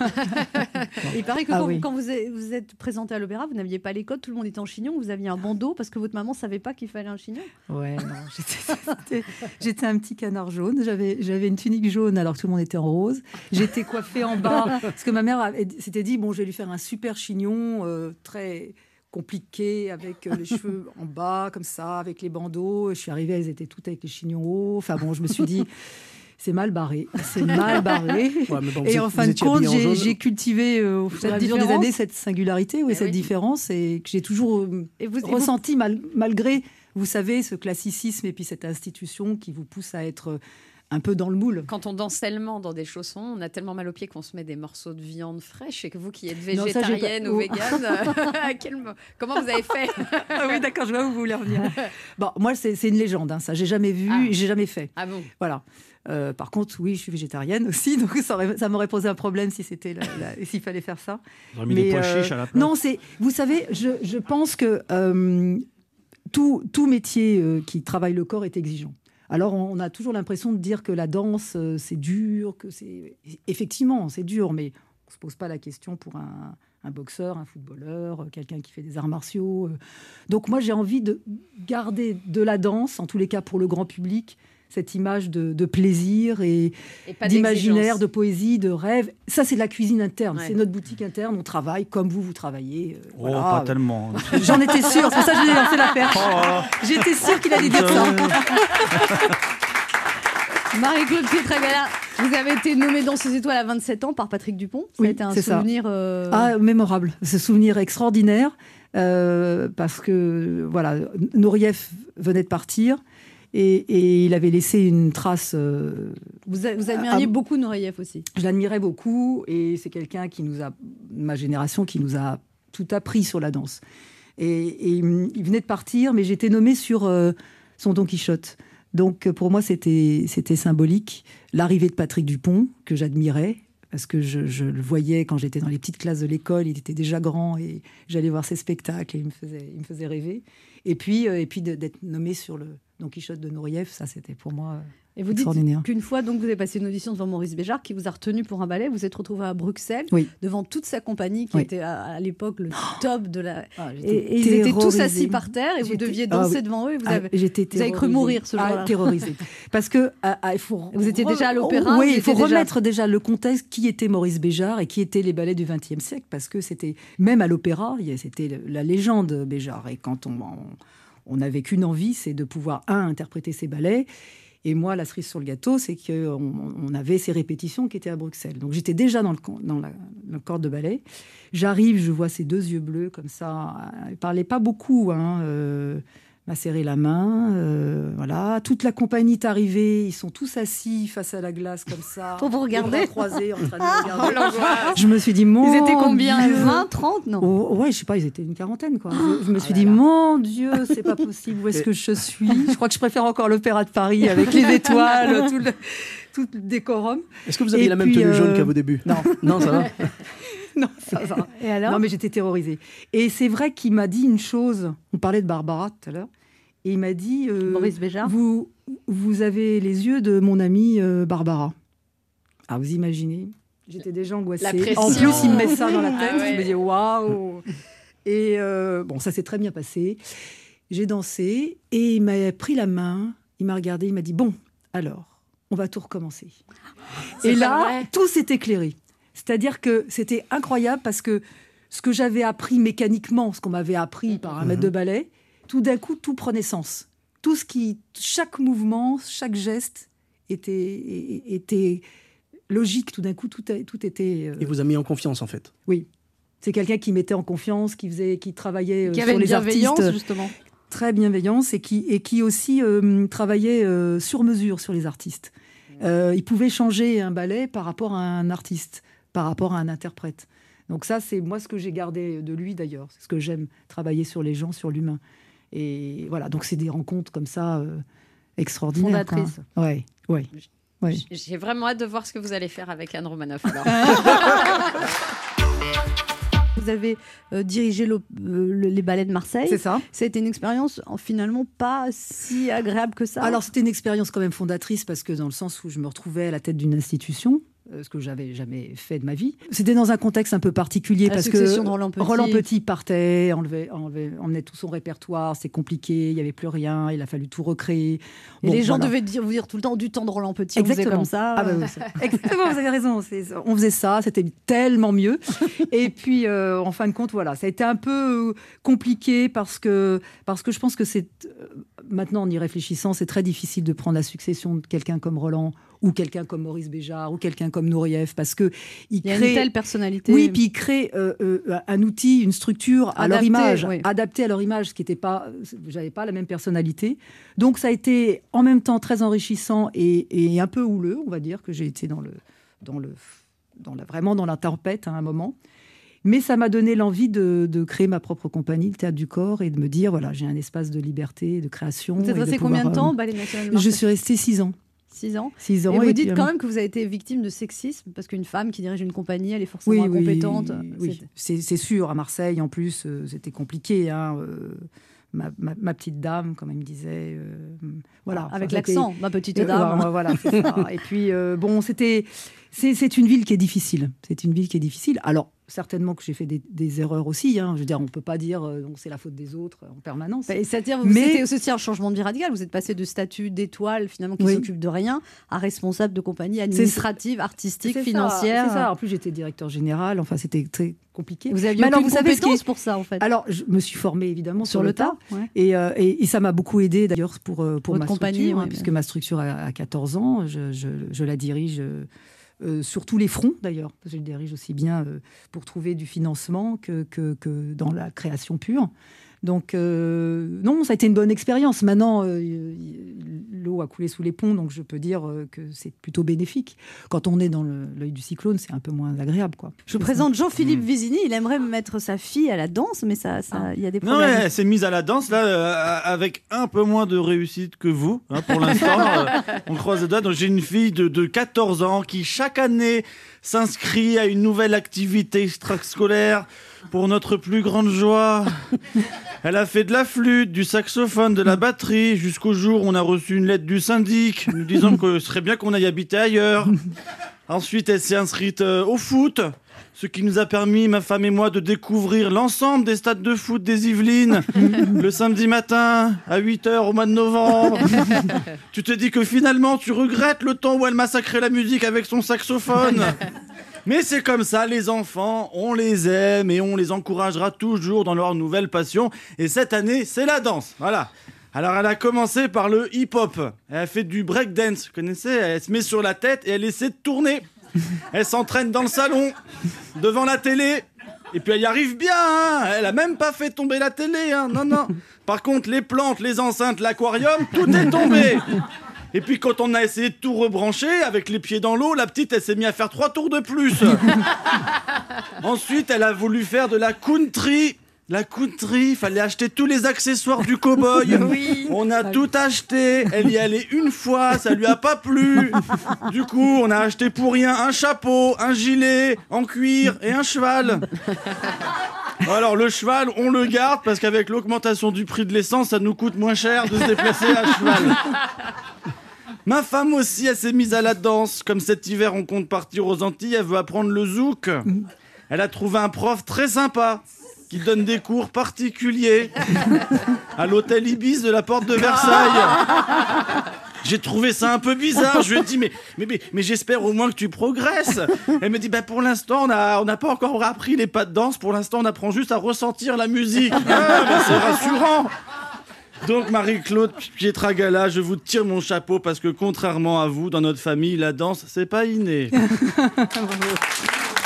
Et <laughs> il paraît que Ah quand, oui. quand vous êtes, vous êtes présenté à l'opéra, vous n'aviez pas les codes, tout le monde était en chignon, vous aviez un bandeau parce que votre maman savait pas qu'il fallait un chignon. Ouais, non, <laughs> j'étais- un petit canard jaune. J'avais, j'avais une tunique jaune alors que tout le monde était en rose. J'étais coiffée en bas <laughs> parce que ma mère s'était dit bon, je vais lui faire un super chignon euh, très compliqué avec euh, les cheveux <laughs> en bas comme ça, avec les bandeaux. Je suis arrivée, elles étaient toutes avec les chignons hauts. Enfin bon, je me suis dit. <laughs> C'est mal barré, c'est mal barré. Ouais, bon, et en fin de compte, j'ai, cultivé euh, au fur et à Cette mesure des années cette singularité, oui, Eh cette oui. différence, et que j'ai toujours euh, Et vous, et vous- ressenti mal- malgré vous savez, ce classicisme et puis cette institution qui vous pousse à être un peu dans le moule. Quand on danse tellement dans des chaussons, on a tellement mal aux pieds qu'on se met des morceaux de viande fraîche. Et que vous qui êtes Non, ça, j'ai végétarienne ou végane, <laughs> mo- comment vous avez fait <laughs> Ah oui, d'accord, je vois où vous voulez revenir. <laughs> Bon, moi, c'est une légende, hein, ça. J'ai jamais vu, Ah. et j'ai jamais fait. Ah bon? Voilà. Euh, par contre, oui, je suis végétarienne aussi, donc ça, aurait- ça m'aurait posé un problème si c'était s'il fallait faire ça. Vous mis des pois chiches à la place. Non, c'est. Vous savez, je, je pense que euh, tout, tout métier euh, qui travaille le corps est exigeant. Alors, on a toujours l'impression de dire que la danse, euh, c'est dur, que c'est. Effectivement, c'est dur, mais on ne se pose pas la question pour un, un boxeur, un footballeur, euh, quelqu'un qui fait des arts martiaux. euh. Donc, moi, j'ai envie de garder de la danse, en tous les cas pour le grand public, cette image de, de plaisir et, d'imaginaire, de poésie, de rêve. Ça, c'est de la cuisine interne. Ouais. C'est notre boutique interne. On travaille comme vous, vous travaillez. euh, Oh, voilà. pas tellement. <laughs> J'en étais sûre, c'est pour ça que j'ai lancé l'affaire. Oh. J'étais sûre qu'il allait dire ça. <laughs> Marie-Claude Pietragala, vous avez été nommée danseuse étoile à 27 ans par Patrick Dupont. Ça Oui, a été un souvenir. euh, Ah, mémorable. Ce souvenir extraordinaire. euh, parce que, voilà, Nourieff venait de partir. Et, et il avait laissé une trace. euh, Vous, a- vous admiriez Ah, beaucoup Nourieff aussi. je l'admirais beaucoup et c'est quelqu'un qui nous a, ma génération, qui nous a tout appris sur la danse. Et, et, il venait de partir, mais j'étais nommée sur euh, son Don Quichotte. Donc euh, pour moi, c'était symbolique. L'arrivée de Patrick Dupont, que j'admirais, parce que je, je le voyais quand j'étais dans les petites classes de l'école, il était déjà grand et j'allais voir ses spectacles et il me faisait, il me faisait rêver. Et puis, et puis d'être nommé sur le Don Quichotte de Nourieff, ça c'était pour moi euh, Et vous dites qu'une fois, donc, vous avez passé une audition devant Maurice Béjart, qui vous a retenu pour un ballet. Vous êtes retrouvé à Bruxelles, Oui. devant toute sa compagnie, qui Oui. était à, à l'époque le top de la. Ah, Et, ils étaient tous assis par terre et vous deviez Ah danser oui. devant eux. Et vous Ah, avez, vous cru mourir ce Ah, jour-là. terrorisée. <laughs> Parce que il faut. Vous étiez déjà à l'opéra, Oui, vous il faut déjà- remettre déjà le contexte. Qui était Maurice Béjart et qui étaient les ballets du XXe siècle Parce que c'était même à l'opéra, c'était la légende Béjart. Et quand on, on, on n'avait qu'une envie, c'est de pouvoir un interpréter ces ballets. Et moi, la cerise sur le gâteau, c'est qu'on on avait ces répétitions qui étaient à Bruxelles. Donc j'étais déjà dans le, dans le corps de ballet. J'arrive, je vois ces deux yeux bleus comme ça. Il parlait pas beaucoup. Hein, euh, m'a serré la main. euh, voilà. Toute la compagnie est arrivée. Ils sont tous assis face à la glace comme ça. <laughs> Pour vous regarder. croisés en train de Oh, regarder. l'angoisse. je me suis dit, mon Ils étaient combien Dieu. 20, 30 Non. Oh, ouais, je sais pas, ils étaient une quarantaine, quoi. Je, je me suis là dit, là. mon Dieu, c'est pas possible, où est-ce que je suis? Je crois que je préfère encore l'Opéra de Paris avec les <laughs> étoiles, tout le, tout le décorum. Est-ce que vous aviez Et la même tenue jaune euh, qu'à vos débuts? Non. Non, ça va <laughs> non, ça va. Et alors? Non, mais j'étais terrorisée. Et c'est vrai qu'il m'a dit une chose. On parlait de Barbara tout à l'heure. Et il m'a dit euh, Maurice vous, vous avez les yeux de mon amie euh, Barbara. Ah, vous imaginez J'étais déjà angoissée. En plus, il me met ça dans la Ah tête. ouais. Je me dis waouh Et euh, bon, ça s'est très bien passé. J'ai dansé et il m'a pris la main. Il m'a regardé. Il m'a dit bon, alors, on va tout recommencer. Et là, tout s'est éclairé. C'est-à-dire que c'était incroyable parce que ce que j'avais appris mécaniquement, ce qu'on m'avait appris par un maître de ballet, tout d'un coup, tout prenait sens. Tout ce qui, chaque mouvement, chaque geste était, était logique. Tout d'un coup, tout, a- tout était. euh, Il vous a mis en confiance, en fait. oui. C'est quelqu'un qui mettait en confiance, qui faisait, qui travaillait euh, Qui avait sur une les bienveillance, artistes, justement. très bienveillance, et qui et qui aussi euh, travaillait euh, sur mesure sur les artistes. Euh, il pouvait changer un ballet par rapport à un artiste, par rapport à un interprète. Donc ça, c'est moi ce que j'ai gardé de lui d'ailleurs. C'est ce que j'aime travailler sur les gens, sur l'humain. Et voilà, donc c'est des rencontres comme ça euh, extraordinaires. Fondatrices. Ouais, ouais, ouais. J'ai vraiment hâte de voir ce que vous allez faire avec Anne Romanoff. <laughs> <laughs> Vous avez euh, dirigé euh, le- les ballets de Marseille. C'est ça. Ça a été une expérience en, finalement pas si agréable que ça. Alors c'était une expérience quand même fondatrice parce que dans le sens où je me retrouvais à la tête d'une institution, ce que j'avais jamais fait de ma vie. C'était dans un contexte un peu particulier La parce que de Roland Petit. partait, enlevait, enlevait- emmenait tout son répertoire, c'est compliqué, il y avait plus rien, il a fallu tout recréer. Et Bon, les gens voilà. devaient dire, vous dire tout le temps du temps de Roland Petit. On faisait Exactement. comme ça. Ah bah oui, <laughs> Exactement, vous avez raison. On faisait ça, c'était tellement mieux. Et puis, euh, en fin de compte, voilà, ça a été un peu euh, compliqué parce que, parce que je pense que c'est. euh, maintenant, en y réfléchissant, c'est très difficile de prendre la succession de quelqu'un comme Roland ou quelqu'un comme Maurice Béjart ou quelqu'un comme Nourieff parce que il, Il y a crée une telle personnalité. oui, puis ils créent euh, euh, un outil, une structure à leur image, oui. adapté à leur image, ce qui n'était pas, j'avais pas la même personnalité. Donc ça a été en même temps très enrichissant et, et un peu houleux, on va dire que j'ai été dans le, dans le, dans la, vraiment dans la tempête à un moment. Mais ça m'a donné l'envie de, de créer ma propre compagnie, le Théâtre du Corps, et de me dire voilà, j'ai un espace de liberté, de création. Vous êtes resté combien de temps euh, au Ballet National de Je suis restée six ans. Six ans. Six ans. Et vous dites quand euh, même que vous avez été victime de sexisme parce qu'une femme qui dirige une compagnie, elle est forcément incompétente. oui. C'est sûr. À Marseille, en plus, euh, c'était compliqué. hein, euh, ma, ma- ma petite dame, comme elle me disait. euh, voilà. Avec l'accent, ma petite dame. voilà, voilà, c'est ça. <laughs> Et puis, bon, c'était. C'est une ville qui est difficile. C'est une ville qui est difficile. Alors, certainement que j'ai fait des, des erreurs aussi. hein. Je veux dire, on ne peut pas dire euh, c'est la faute des autres en permanence. Et c'est-à-dire, Mais- c'était aussi un changement de vie radical. Vous êtes passé de statut d'étoile, finalement, qui Oui. s'occupe de rien, à responsable de compagnie administrative, artistique, financière. C'est ça. En plus, j'étais directeur général. Enfin, c'était très compliqué. Vous aviez Mais alors, vous savez ce qui est- compétence pour ça, en fait. Alors, je me suis formée évidemment sur, Sur le tas. tas, ouais. Et, euh, et- et ça m'a beaucoup aidé d'ailleurs pour, euh, pour Votre ma compagnie, structure, hein, ouais, puisque ma structure a, a 14 ans. Je, je- je la dirige euh, euh, sur tous les fronts d'ailleurs. Je la dirige aussi bien euh, pour trouver du financement que dans la création pure. Donc, euh, non, ça a été une bonne expérience. Maintenant, euh, l'eau a coulé sous les ponts, donc je peux dire euh, que c'est plutôt bénéfique. Quand on est dans l'œil du cyclone, c'est un peu moins agréable. Quoi. Je vous présente. Jean-Philippe Vizini. Il aimerait mettre sa fille à la danse, mais ça, ça, il y a des Non, problèmes. ouais, elle s'est mise à la danse là euh, avec un peu moins de réussite que vous hein, pour l'instant. <laughs> euh, on croise les doigts. Donc j'ai une fille de, de 14 ans qui chaque année s'inscrit à une nouvelle activité extrascolaire pour notre plus grande joie. Elle a fait de la flûte, du saxophone, de la batterie jusqu'au jour où on a reçu une lettre du syndic nous disant que ce serait bien qu'on aille habiter ailleurs. Ensuite, elle s'est inscrite euh, au foot, ce qui nous a permis, ma femme et moi, de découvrir l'ensemble des stades de foot des Yvelines le samedi matin à 8h au mois de novembre. tu te dis que finalement, tu regrettes le temps où elle massacrait la musique avec son saxophone. Mais c'est comme ça, les enfants, on les aime et on les encouragera toujours dans leur nouvelle passion. Et cette année, c'est la danse. Voilà. Alors, elle a commencé par le hip-hop. Elle a fait du breakdance, vous connaissez? Elle se met sur la tête et elle essaie de tourner. Elle s'entraîne dans le salon, devant la télé. Et puis elle y arrive bien, hein elle a même pas fait tomber la télé, hein non, non. Par contre, les plantes, les enceintes, l'aquarium, tout est tombé. Et puis quand on a essayé de tout rebrancher, avec les pieds dans l'eau, la petite, elle s'est mise à faire trois tours de plus. <laughs> Ensuite, elle a voulu faire de la country. La country, fallait acheter tous les accessoires du cow-boy. <laughs> Oui. On a tout acheté. Elle y est allée une fois, ça lui a pas plu. <laughs> Du coup, on a acheté pour rien un chapeau, un gilet en cuir et un cheval. <laughs> Alors le cheval, on le garde parce qu'avec l'augmentation du prix de l'essence, ça nous coûte moins cher de se déplacer à cheval. <laughs> Ma femme aussi, elle s'est mise à la danse. Comme cet hiver, on compte partir aux Antilles, elle veut apprendre le zouk. Elle a trouvé un prof très sympa qui donne des cours particuliers à l'hôtel Ibis de la porte de Versailles. J'ai trouvé ça un peu bizarre. Je lui ai dit, mais, mais, mais, mais j'espère au moins que tu progresses. Elle me dit, bah, pour l'instant, on n'a on pas encore appris les pas de danse. Pour l'instant, on apprend juste à ressentir la musique. Ah, c'est rassurant. Donc, Marie-Claude Pietragala, je vous tire mon chapeau parce que, contrairement à vous, dans notre famille, la danse, c'est pas inné. <laughs>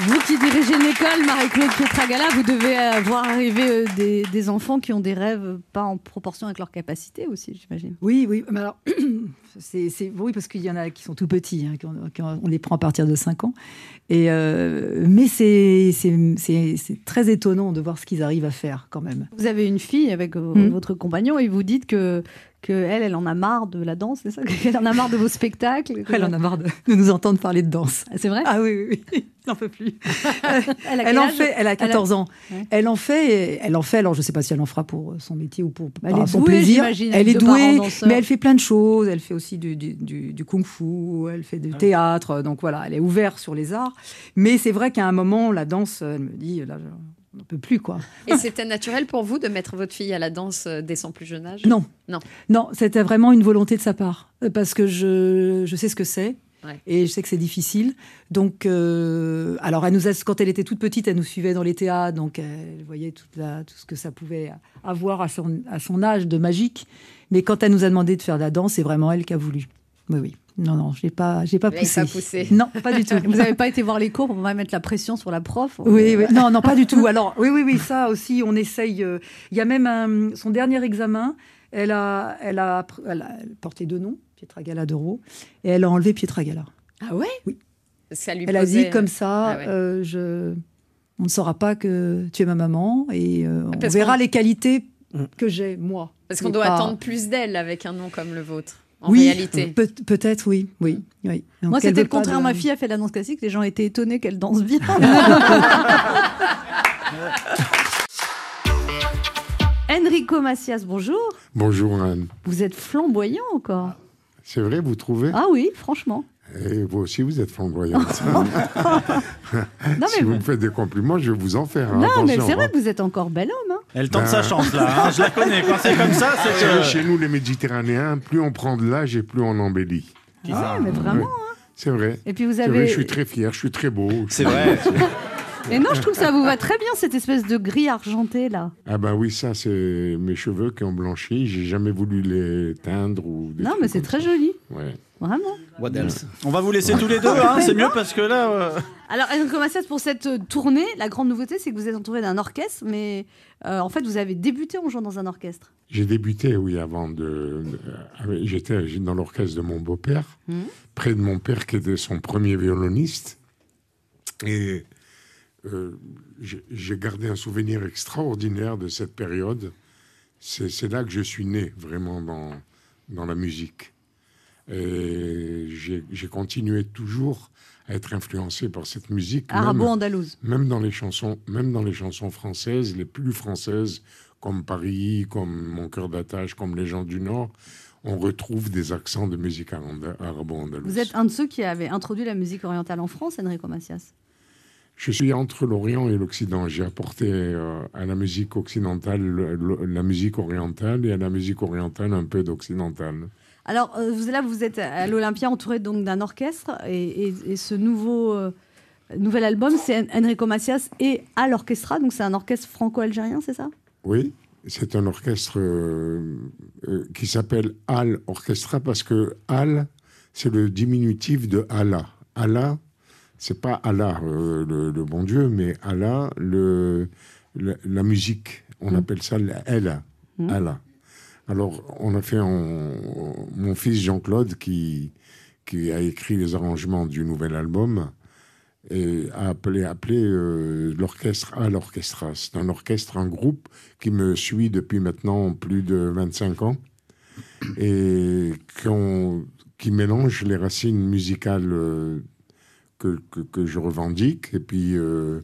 Vous qui dirigez une école, Marie-Claude Pietragala, vous devez euh, voir arriver euh, des, des enfants qui ont des rêves pas en proportion avec leurs capacités aussi, j'imagine. Oui, oui. Mais alors, <clears throat> c'est, oui, parce qu'il y en a qui sont tout petits, hein, on les prend à partir de 5 ans. Et, euh, mais c'est, très étonnant de voir ce qu'ils arrivent à faire quand même. Vous avez une fille avec euh, Mm. votre compagnon et vous dites que, que elle, elle en a marre de la danse, c'est ça Qu'elle en a marre de vos spectacles Elle en a marre de, de nous entendre parler de danse. C'est vrai Ah oui, oui, oui. <laughs> N'en peut plus. <laughs> Elle, a Elle en fait, elle a 14 ans. Ouais. Elle en fait, elle en fait. Alors je ne sais pas si elle en fera pour son métier ou pour Elle est son douée, plaisir. Elle est douée, mais elle fait plein de choses. Elle fait aussi du, du, du- du kung-fu, elle fait du théâtre. Donc voilà, elle est ouverte sur les arts. Mais c'est vrai qu'à un moment, la danse, elle me dit là, je n'en peux plus quoi. Et c'était naturel pour vous de mettre votre fille à la danse euh, dès son plus jeune âge? Non. Non. Non, c'était vraiment une volonté de sa part. Euh, Parce que je, je sais ce que c'est. Ouais. Et je sais que c'est difficile. Donc, euh, alors, elle nous a, quand elle était toute petite, elle nous suivait dans les théâtres, donc elle voyait toute la- tout ce que ça pouvait avoir à son, à son âge de magique. Mais quand elle nous a demandé de faire de la danse, c'est vraiment elle qui a voulu. Oui, oui. Non, non, je n'ai pas, j'ai pas poussé. pas poussé. Non, pas du tout. <laughs> Vous n'avez pas été voir les cours pour mettre la pression sur la prof Oui, oui. Non, non, pas du tout. <laughs> Alors, oui, oui, oui, ça aussi, on essaye. euh, Il y a même un- son dernier examen, elle a, elle a, elle a porté deux noms, Pietragala d'Euro, et elle a enlevé Pietragala. Ah ouais? Oui. Ça lui Elle a dit comme ça, Ah ouais. euh, je, on ne saura pas que tu es ma maman, et euh, on verra les qualités que j'ai, moi. Parce qu'on doit pas- attendre plus d'elle avec un nom comme le vôtre. En oui, réalité. peut- peut-être, oui, oui, oui. Donc, Moi, c'était le contraire. de- Ma fille a fait la danse classique. Les gens étaient étonnés qu'elle danse bien. <laughs> Enrico Macias, bonjour. Bonjour Anne. Vous êtes flamboyant encore. C'est vrai, vous trouvez? Ah oui, franchement. Et vous aussi, vous êtes flamboyante. <laughs> Non, <laughs> si vous me faites des compliments, je vais vous en faire. hein, Non, mais c'est vrai hein. que vous êtes encore bel homme. hein. Elle tente Ben- sa chance là, hein, je la connais. Quand c'est comme ça, c'est que. Chez nous, les Méditerranéens, plus on prend de l'âge et plus on embellit. Ah, mais vraiment. C'est vrai. Et puis vous avez- vrai, je suis très fier, je suis très beau. C'est vrai. <laughs> Et non, je trouve que ça vous va très bien, cette espèce de gris argenté là. Ah ben oui, ça c'est mes cheveux qui ont blanchi. J'ai jamais voulu les teindre ou. des Non, mais c'est très ça. joli. Ouais. Vraiment. What else? On va vous laisser tous les deux, hein, c'est mieux parce que là. euh, Alors, Enrico Macias, pour cette euh, tournée, la grande nouveauté, c'est que vous êtes entouré d'un orchestre, mais euh, en fait, vous avez débuté en jouant dans un orchestre. J'ai débuté, oui, avant de. J'étais dans l'orchestre de mon beau-père, Mhm. près de mon père qui était son premier violoniste. Et euh, j'ai j'ai gardé un souvenir extraordinaire de cette période. C'est c'est là que je suis né, vraiment, dans, dans la musique. Et j'ai j'ai continué toujours à être influencé par cette musique. Arabo-andalouse. même dans les chansons, même dans les chansons françaises, les plus françaises, comme Paris, comme Mon cœur d'attache, comme Les gens du Nord, on retrouve des accents de musique arabo-andalouse. Vous êtes un de ceux qui avait introduit la musique orientale en France, Enrico Macias? Je suis entre l'Orient et l'Occident. J'ai apporté euh, à la musique occidentale le- le- la musique orientale et à la musique orientale un peu d'occidental. Alors, euh, vous, là, vous êtes à l'Olympia entouré donc d'un orchestre, et, et- et ce nouveau, euh, nouvel album, c'est En- Enrico Macias et à l'orchestra, donc c'est un orchestre franco-algérien, c'est ça? Oui, c'est un orchestre euh, euh, qui s'appelle Al Orchestra parce que Al, c'est le diminutif de Allah. Allah, c'est pas Allah, le, le bon Dieu, mais Allah, le, la, la musique. On appelle ça Allah. Mm. Allah. Alors, on a fait mon fils Jean-Claude qui, qui a écrit les arrangements du nouvel album et a appelé, appelé euh, l'orchestre à l'orchestra. C'est un orchestre, un groupe qui me suit depuis maintenant plus de 25 ans et qui mélange les racines musicales euh, que, que, je revendique et puis euh,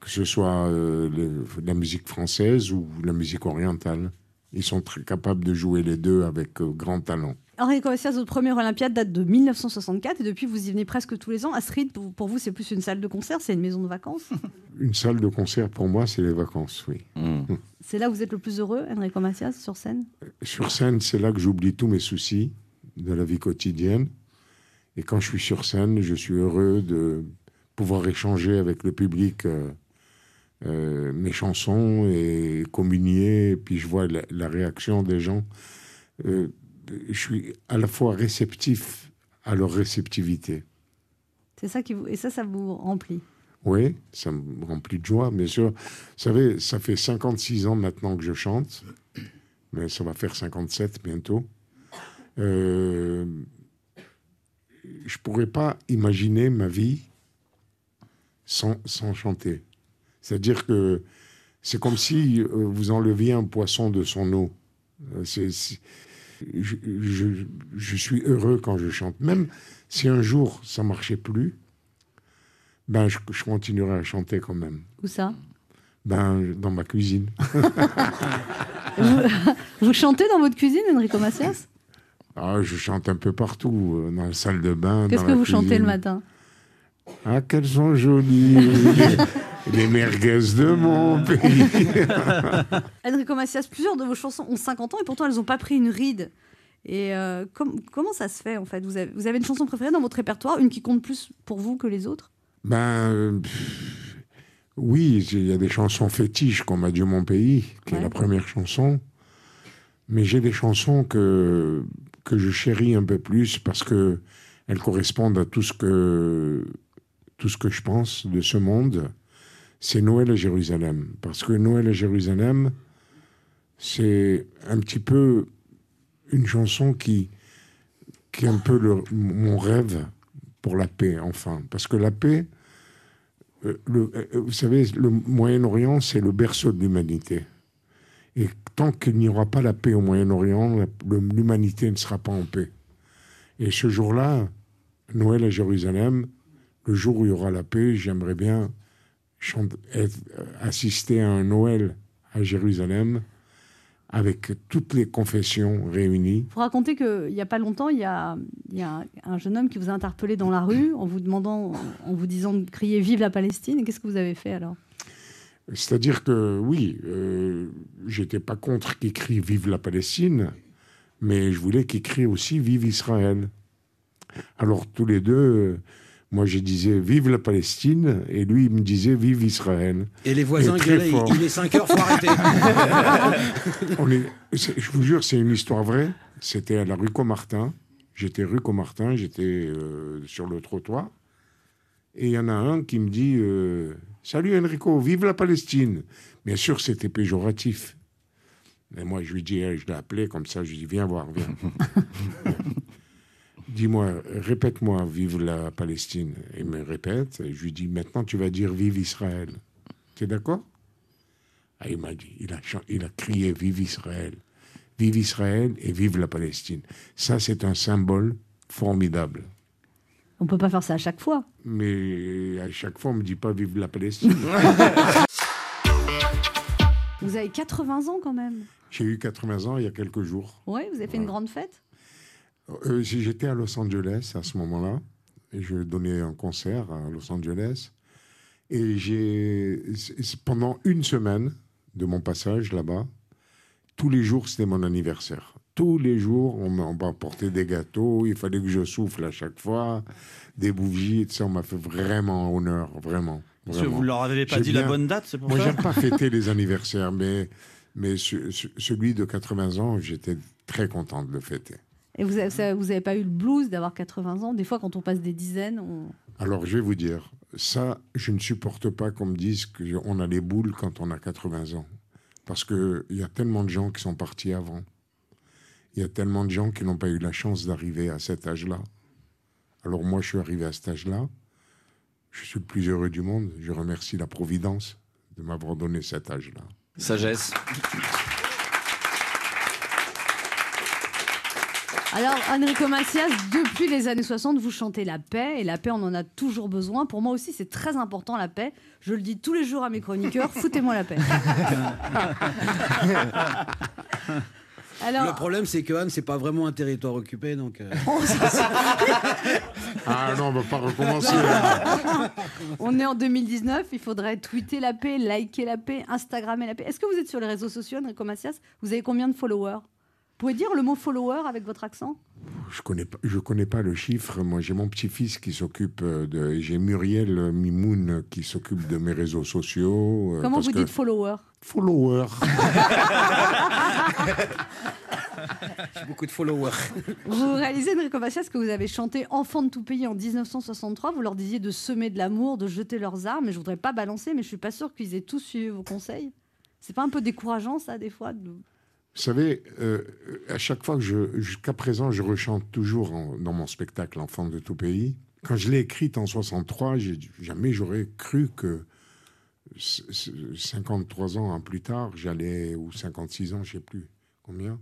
que ce soit la musique française ou la musique orientale. Ils sont très capables de jouer les deux avec euh, grand talent. Enrico Macias, votre première Olympiade date de 1964, et depuis, vous y venez presque tous les ans. Astrid, pour, vous, c'est plus une salle de concert, c'est une maison de vacances? <laughs> Une salle de concert, pour moi, c'est les vacances, oui. c'est là où vous êtes le plus heureux, Enrico Macias, sur scène? Sur scène, c'est là que j'oublie tous mes soucis de la vie quotidienne. Et quand je suis sur scène, je suis heureux de pouvoir échanger avec le public euh, euh, mes chansons et communier. Et puis je vois la, la réaction des gens. Euh, je suis à la fois réceptif à leur réceptivité. C'est ça qui vous... Et ça, ça vous remplit. Oui, ça me remplit de joie, bien sûr. Vous savez, ça fait 56 ans maintenant que je chante, mais ça va faire 57 bientôt. Euh, je pourrais pas imaginer ma vie sans, sans chanter. C'est-à-dire que c'est comme si euh, vous enleviez un poisson de son eau. Euh, c'est- c'est- je, je- je suis heureux quand je chante. Même si un jour ça marchait plus, ben je, je continuerai à chanter quand même. Où ça? Ben dans ma cuisine. <laughs> vous, vous chantez dans votre cuisine, Enrico Macias? Ah, je chante un peu partout, euh, dans la salle de bain. Qu'est-ce que vous chantez le matin? Ah, qu'elles sont jolies <laughs> les, merguez de mon <laughs> pays. Enrico Macias, plusieurs de vos chansons ont 50 ans et pourtant elles n'ont pas pris une ride. Et euh, com- comment ça se fait en fait? Vous avez, vous avez une chanson préférée dans votre répertoire, une qui compte plus pour vous que les autres? Ben, euh, pff, oui, il y a des chansons fétiches comme Adieu mon pays, qui est la première chanson. Mais j'ai des chansons que, que je chéris un peu plus parce que elles correspondent à tout ce que, tout ce que je pense de ce monde. C'est Noël à Jérusalem. Parce que Noël à Jérusalem, c'est un petit peu une chanson qui, qui est un peu mon rêve pour la paix, enfin. Parce que la paix, euh, euh, vous savez, le Moyen-Orient, c'est le berceau de l'humanité. Et tant qu'il n'y aura pas la paix au Moyen-Orient, l'humanité ne sera pas en paix. Et ce jour-là, Noël à Jérusalem, le jour où il y aura la paix, j'aimerais bien assister à un Noël à Jérusalem avec toutes les confessions réunies. Vous racontez qu'il n'y a pas longtemps, il y a, il y a un, un jeune homme qui vous a interpellé dans la rue en vous demandant, en vous disant de crier Vive la Palestine. Qu'est-ce que vous avez fait alors? C'est-à-dire que oui, euh, j'étais pas contre qu'il crie Vive la Palestine, mais je voulais qu'il crie aussi Vive Israël. Alors tous les deux, euh, moi je disais Vive la Palestine, et lui il me disait Vive Israël. Et les voisins gueulaient, il est 5 heures, faut arrêter. <laughs> On est- c'est- je vous jure, c'est une histoire vraie. C'était à la rue Comartin. J'étais rue Comartin, j'étais euh, sur le trottoir. Et il y en a un qui me dit euh, Salut Enrico, vive la Palestine. Bien sûr, c'était péjoratif. Et moi, je lui dis, eh, je l'ai appelé comme ça, je lui dis Viens voir, viens. <laughs> Dis-moi, répète-moi, vive la Palestine. Il me répète, et je lui dis Maintenant, tu vas dire Vive Israël. Tu es d'accord? Ah, il m'a dit, il a, chan- il a crié Vive Israël, vive Israël et vive la Palestine. Ça, c'est un symbole formidable. On peut pas faire ça à chaque fois. Mais à chaque fois, on me dit pas Vive la Palestine. <laughs> Vous avez 80 ans quand même. J'ai eu 80 ans il y a quelques jours. Oui, vous avez fait une grande fête? Euh, J'étais à Los Angeles à ce moment-là. Je donnais un concert à Los Angeles. Et j'ai, pendant une semaine de mon passage là-bas, tous les jours, c'était mon anniversaire. Tous les jours, on m'a apporté des gâteaux. Il fallait que je souffle à chaque fois, des bougies. et ça, on m'a fait vraiment honneur, vraiment. Parce que vous leur avez pas dit la bonne date, c'est pour Moi, ça j'aime pas fêter les anniversaires, mais, mais ce- ce- celui de 80 ans, j'étais très content de le fêter. Et vous avez, vous avez pas eu le blues d'avoir 80 ans? Des fois, quand on passe des dizaines, on... Alors, je vais vous dire, ça, je ne supporte pas qu'on me dise qu'on a les boules quand on a 80 ans. Parce qu'il y a tellement de gens qui sont partis avant. Il y a tellement de gens qui n'ont pas eu la chance d'arriver à cet âge-là. Alors, moi, je suis arrivé à cet âge-là. Je suis le plus heureux du monde. Je remercie la Providence de m'avoir donné cet âge-là. Sagesse. Alors, Enrico Macias, depuis les années 60, vous chantez la paix, et la paix, on en a toujours besoin. Pour moi aussi, c'est très important, la paix. Je le dis tous les jours à mes chroniqueurs, <laughs> foutez-moi la paix. <laughs> Alors- Le problème, c'est que Anne, c'est pas vraiment un territoire occupé, donc. euh, <laughs> Ah non, on va pas recommencer. On est en 2019, il faudrait tweeter la paix, liker la paix, Instagrammer la paix. Est-ce que vous êtes sur les réseaux sociaux, Enrico Macias? Vous avez combien de followers? Pouvez dire le mot follower avec votre accent? Je connais pas, je connais pas le chiffre. Moi, j'ai mon petit-fils qui s'occupe euh, de. J'ai Muriel Mimoun qui s'occupe de mes réseaux sociaux. euh, Comment parce vous que- dites follower? Follower. <laughs> J'ai beaucoup de followers. Vous réalisez, Enrico Macias, que vous avez chanté Enfants de tout pays en 1963. Vous leur disiez de semer de l'amour, de jeter leurs armes. Et je voudrais pas balancer, mais je suis pas sûre qu'ils aient tous suivi vos conseils. C'est pas un peu décourageant, ça, des fois de- Vous savez, euh, à chaque fois que je. Jusqu'à présent, je rechante toujours dans mon spectacle Enfant de tout pays. Quand je l'ai écrite en 63, j'ai- jamais j'aurais cru que c- c- 53 ans plus tard, j'allais. Ou 56 ans, je sais plus combien.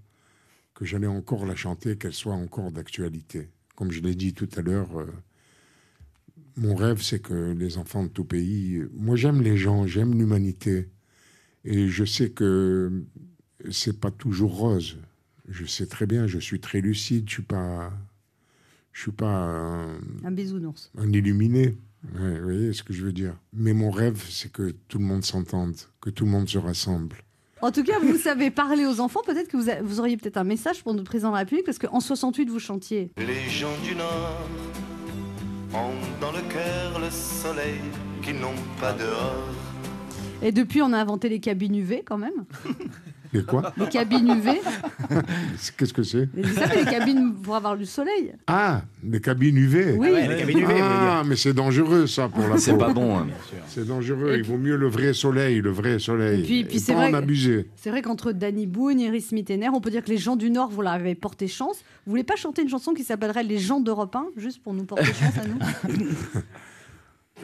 Que j'allais encore la chanter, qu'elle soit encore d'actualité. Comme je l'ai dit tout à l'heure. euh, mon rêve, c'est que les enfants de tout pays. Moi, j'aime les gens, j'aime l'humanité. Et je sais que c'est pas toujours rose. Je sais très bien, je suis très lucide, je suis pas, je suis pas un, un bisounours. un illuminé. Ouais, vous voyez ce que je veux dire. Mais mon rêve, c'est que tout le monde s'entende, que tout le monde se rassemble. En tout cas, vous savez parler aux enfants. Peut-être que vous, a- vous auriez peut-être un message pour notre président de la République, parce qu'en 68, vous chantiez. Les gens du Nord ont dans le cœur le soleil qu'ils n'ont pas dehors. Et depuis, on a inventé les cabines UV quand même. <laughs> Quoi Les cabines UV. <laughs> Qu'est-ce que c'est Vous savez, les cabines pour avoir du soleil. Ah, des cabines UV. Oui. Ouais, les cabines UV, Ah, mais c'est dangereux ça pour la C'est peau. pas bon, hein. C'est dangereux. Il vaut mieux le vrai soleil, le vrai soleil. Et puis- puis c'est vrai. C'est vrai qu'entre Danny Boone, Iris Mittener, on peut dire que les gens du Nord, vous leur avez porté chance. Vous voulez pas chanter une chanson qui s'appellerait Les gens d'Europe 1, juste pour nous porter chance à nous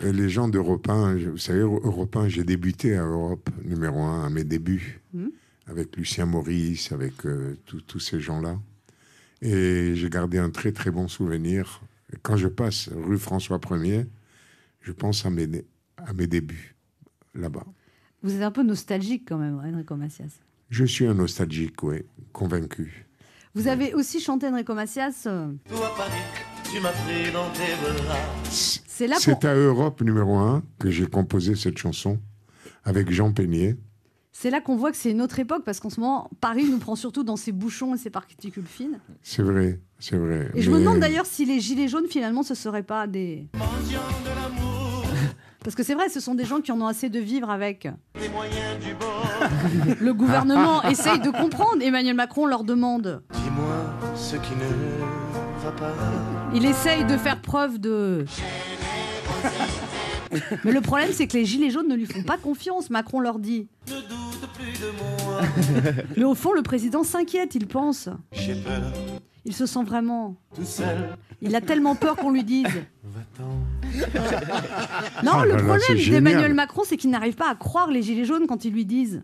Et <laughs> Les gens d'Europe 1, je- vous savez, Europe 1, j'ai débuté à Europe numéro 1 à mes débuts, Mhm. Avec Lucien Maurice, avec euh, tous- ces gens-là. Et j'ai gardé un très très bon souvenir. Quand je passe rue François 1er, je pense à mes, à mes débuts là-bas. Vous êtes un peu nostalgique quand même, Enrico Macias. Je suis un nostalgique, oui, convaincu. Vous avez aussi chanté Enrico Macias. euh, Toi, Paris, tu m'as pris dans tes bras. C'est là. C'est à Europe numéro 1 que j'ai composé cette chanson avec Jean Peignet. C'est là qu'on voit que c'est une autre époque, parce qu'en ce moment, Paris nous prend surtout dans ses bouchons et ses particules fines. C'est vrai, c'est vrai. Et je me demande d'ailleurs si les gilets jaunes, finalement, ce seraient pas des... Parce que c'est vrai, ce sont des gens qui en ont assez de vivre avec. Les moyens du bord. <laughs> Le gouvernement <laughs> essaye de comprendre. Emmanuel Macron leur demande. Dis-moi ce qui ne va pas. Il essaye de faire preuve de. Mais le problème, c'est que les gilets jaunes ne lui font pas confiance. Macron leur dit. Ne doute plus de moi. Mais au fond, le président s'inquiète, il pense. J'ai peur, Il se sent vraiment. tout seul. Il a tellement peur qu'on lui dise. Non, Ah le là là, problème d'Emmanuel. Macron, c'est qu'il n'arrive pas à croire les gilets jaunes quand ils lui disent.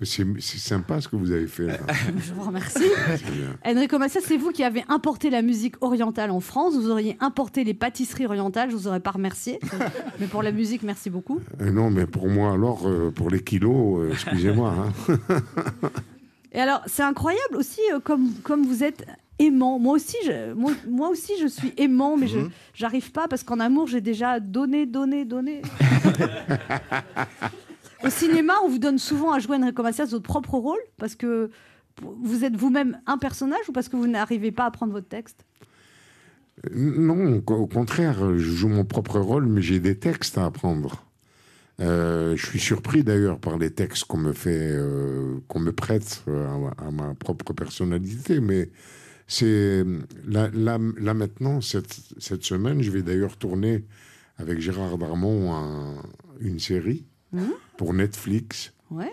C'est sympa ce que vous avez fait là. <laughs> Je vous remercie. <laughs> Enrico Macias, c'est vous qui avez importé la musique orientale en France. Vous auriez importé les pâtisseries orientales. Je vous aurais pas remercié. <laughs> Mais pour la musique, merci beaucoup. Euh, non, mais pour moi, alors, euh, pour les kilos, euh, excusez-moi. hein. Et alors, c'est incroyable aussi comme, comme vous êtes aimant. Moi aussi, je, moi, moi aussi, je suis aimant, mais je j'arrive pas parce qu'en amour, j'ai déjà donné, donné, donné. Au cinéma, on vous donne souvent à jouer Enrico Macias votre propre rôle parce que vous êtes vous-même un personnage ou parce que vous n'arrivez pas à prendre votre texte? Euh, Non, au contraire, je joue mon propre rôle, mais j'ai des textes à apprendre. Euh, je suis surpris d'ailleurs par les textes qu'on me fait, euh, qu'on me prête à, à ma propre personnalité, mais c'est là, maintenant, cette, semaine, je vais d'ailleurs tourner avec Gérard Darmon un- une série Mhm. pour Netflix Ouais.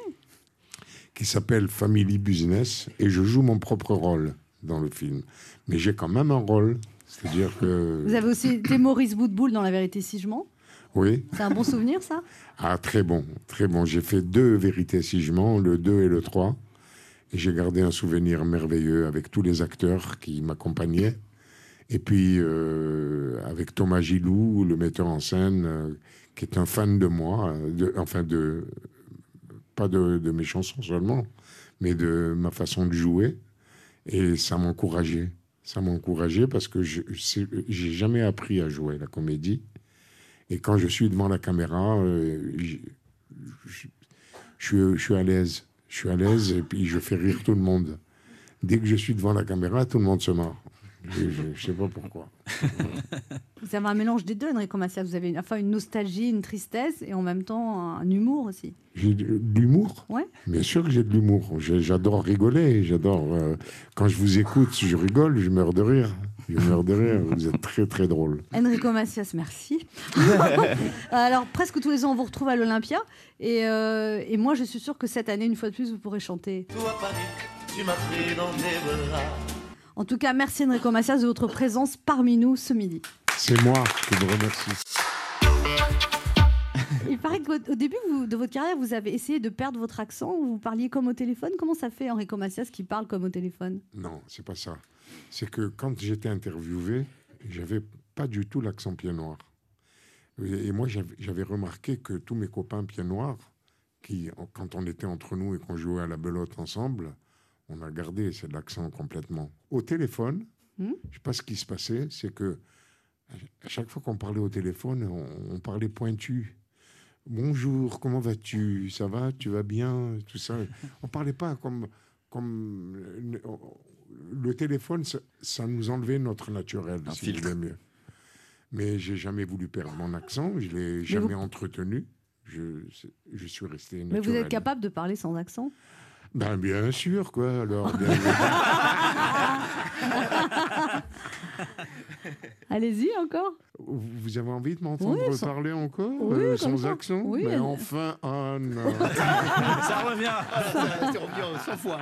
qui s'appelle Family Business et je joue mon propre rôle dans le film. Mais j'ai quand même un rôle, c'est-à-dire que... Vous avez aussi été Maurice Boutboul dans La vérité si je mens? Oui. C'est un bon souvenir, ça? Ah, très bon, très bon. J'ai fait deux vérités si je mens, le 2 et le 3. Et j'ai gardé un souvenir merveilleux avec tous les acteurs qui m'accompagnaient. Et puis euh, avec Thomas Gilou, le metteur en scène, euh, qui est un fan de moi, euh, enfin de pas de, mes chansons seulement, mais de ma façon de jouer. Et ça m'encourageait. Ça m'encourageait parce que je j'ai jamais appris à jouer la comédie. Et quand je suis devant la caméra, euh, je, je suis à l'aise. Je suis à l'aise et puis je fais rire tout le monde. Dès que je suis devant la caméra, tout le monde se marre. Je ne sais pas pourquoi. <laughs> Vous avez un mélange des deux, Enrico Macias. Vous avez une, enfin, une nostalgie, une tristesse et en même temps un humour aussi. J'ai de de l'humour Ouais. Bien sûr que j'ai de l'humour. J'ai- J'adore rigoler. J'adore. euh, quand je vous écoute, je rigole, je meurs de rire. Je meurs de rire. Vous êtes très, très drôle. Enrico Macias, merci. <laughs> Alors, presque tous les ans, on vous retrouve à l'Olympia. Et, euh, et moi, je suis sûre que cette année, une fois de plus, vous pourrez chanter. Toi, Paris, tu m'as pris dans tes bras. En tout cas, merci Enrico Macias de votre présence parmi nous ce midi. C'est moi qui vous remercie. <laughs> Il paraît qu'au au début vous- de votre carrière, vous avez essayé de perdre votre accent, vous parliez comme au téléphone. Comment ça fait, Enrico Macias, qui parle comme au téléphone? Non, c'est pas ça. C'est que quand j'étais interviewé, j'avais pas du tout l'accent pied noir. Et moi, j'avais remarqué que tous mes copains pieds noirs, qui, quand on était entre nous et qu'on jouait à la belote ensemble, on a gardé cet accent complètement. Au téléphone, Hmm? je sais pas ce qui se passait, c'est que à chaque fois qu'on parlait au téléphone, on, on parlait pointu. Bonjour, comment vas-tu? Ça va? Tu vas bien? Tout ça. On parlait pas comme comme le, téléphone, ça, ça nous enlevait notre naturel, si je voulais mieux. Mais j'ai jamais voulu perdre mon accent. Je l'ai jamais vous- entretenu. Je, je suis resté Mais vous êtes capable de parler sans accent? Ben bien sûr, quoi. Alors, bien- <laughs> Allez-y encore. vous avez envie de m'entendre Oui, sans- parler encore Oui, euh, sans ça. accent Oui, Mais elle- enfin, Anne. <laughs> Ça revient. C'est revenu 100 fois.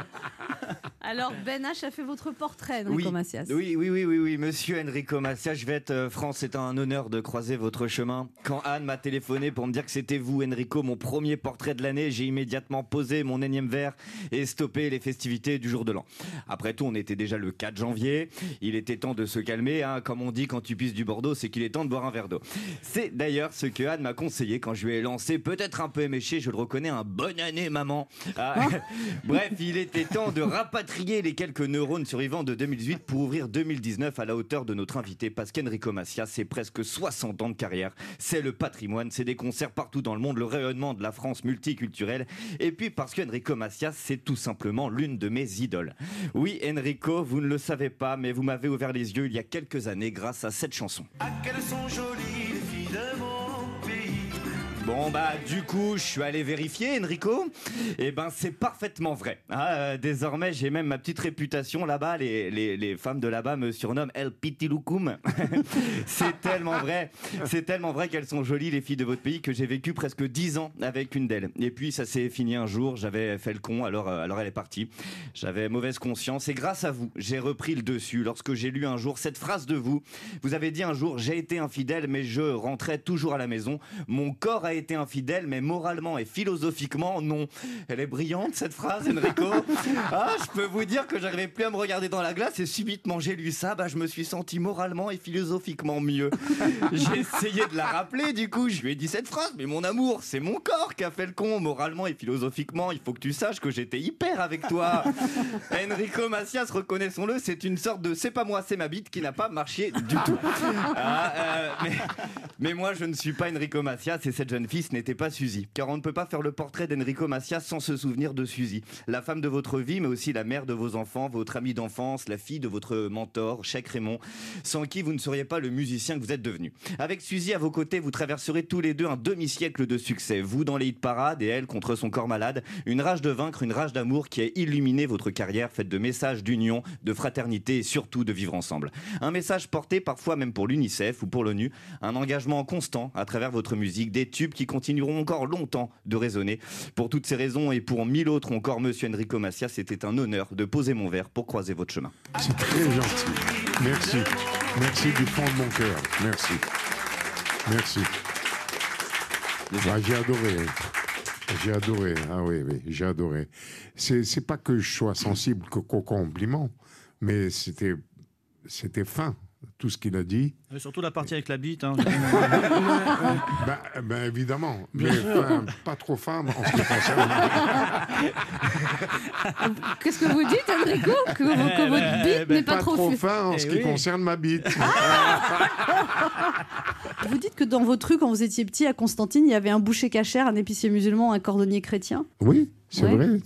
Alors Ben H a fait votre portrait, Oui. Enrico Macias. Oui, oui, oui, oui, oui, monsieur Enrico Macias, je vais être euh, franc, c'est un honneur de croiser votre chemin. Quand Anne m'a téléphoné pour me dire que c'était vous, Enrico, mon premier portrait de l'année, j'ai immédiatement posé mon énième verre et stoppé les festivités du jour de l'an. Après tout, on était déjà le 4 janvier, il était temps de se calmer, hein. comme on dit quand tu pisses du Bordeaux, c'est qu'il est temps de boire un verre d'eau. C'est d'ailleurs ce que Anne m'a conseillé quand je lui ai lancé, peut-être un peu éméché, je le reconnais, un bonne année maman. Ah, <laughs> Bref, il était temps de rapatrier les quelques neurones survivants de 2018 pour ouvrir 2019 à la hauteur de notre invité, parce qu'Enrico Macias, c'est presque 60 ans de carrière. C'est le patrimoine, c'est des concerts partout dans le monde, le rayonnement de la France multiculturelle. Et puis parce qu'Enrico Macias, c'est tout simplement l'une de mes idoles. Oui, Enrico, vous ne le savez pas, mais vous m'avez ouvert les yeux il y a quelques années grâce à cette chanson. Ah. Bon bah du coup je suis allé vérifier Enrico. Et ben c'est parfaitement vrai. Ah, euh, désormais j'ai même ma petite réputation là-bas. Les, les, femmes de là-bas me surnomment El Pitiloukoum <laughs> c'est tellement vrai. C'est tellement vrai qu'elles sont jolies les filles de votre pays que j'ai vécu presque 10 ans avec une d'elles. Et puis ça s'est fini un jour. J'avais fait le con. Alors, euh, alors elle est partie. J'avais mauvaise conscience. Et grâce à vous j'ai repris le dessus. Lorsque j'ai lu un jour cette phrase de vous vous avez dit un jour j'ai été infidèle mais je rentrais toujours à la maison. Mon corps a été infidèle mais moralement et philosophiquement non. Elle est brillante cette phrase Enrico. <laughs> Ah je peux vous dire que j'arrivais plus à me regarder dans la glace et subitement j'ai lu ça. Bah je me suis senti moralement et philosophiquement mieux. <laughs> J'ai essayé de la rappeler du coup je lui ai dit cette phrase. Mais mon amour c'est mon corps qui a fait le con. Moralement et philosophiquement il faut que tu saches que j'étais hyper avec toi. <laughs> Enrico Macias reconnaissons-le c'est une sorte de c'est pas moi c'est ma bite qui n'a pas marché du tout. Ah, euh, mais, mais moi je ne suis pas Enrico Macias et cette jeune ce n'était pas Suzy car on ne peut pas faire le portrait d'Enrico Macias sans se souvenir de Suzy. La femme de votre vie mais aussi la mère de vos enfants votre amie d'enfance la fille de votre mentor Cheikh Raymond sans qui vous ne seriez pas le musicien que vous êtes devenu. Avec Suzy à vos côtés vous traverserez tous les deux un demi-siècle de succès. Vous dans les hit parades et elle contre son corps malade. Une rage de vaincre une rage d'amour qui a illuminé votre carrière faite de messages d'union de fraternité et surtout de vivre ensemble. Un message porté parfois même pour l'UNICEF ou pour l'ONU un engagement constant à travers votre musique des tubes qui continueront encore longtemps de résonner pour toutes ces raisons et pour mille autres encore monsieur Enrico Macias c'était un honneur de poser mon verre pour croiser votre chemin C'est très gentil. Merci. Merci du fond de mon cœur. Merci. Merci. Ah, j'ai adoré. J'ai adoré. Ah oui, oui, j'ai adoré. C'est, pas que je sois sensible qu'au qu'au compliment, mais c'était, c'était fin, tout ce qu'il a dit. Et surtout la partie avec la bite. hein. <laughs> Ben, ben, évidemment, mais pas trop fin en ce qui concerne. <laughs> Qu'est-ce que vous dites, Enrico Que, que votre bite n'est pas, trop, fu- fin en ce qui concerne ma bite. <laughs> Vous dites que dans votre rue, quand vous étiez petit à Constantine, il y avait un boucher cachère, un épicier musulman, un cordonnier chrétien? Oui, c'est Ouais. vrai.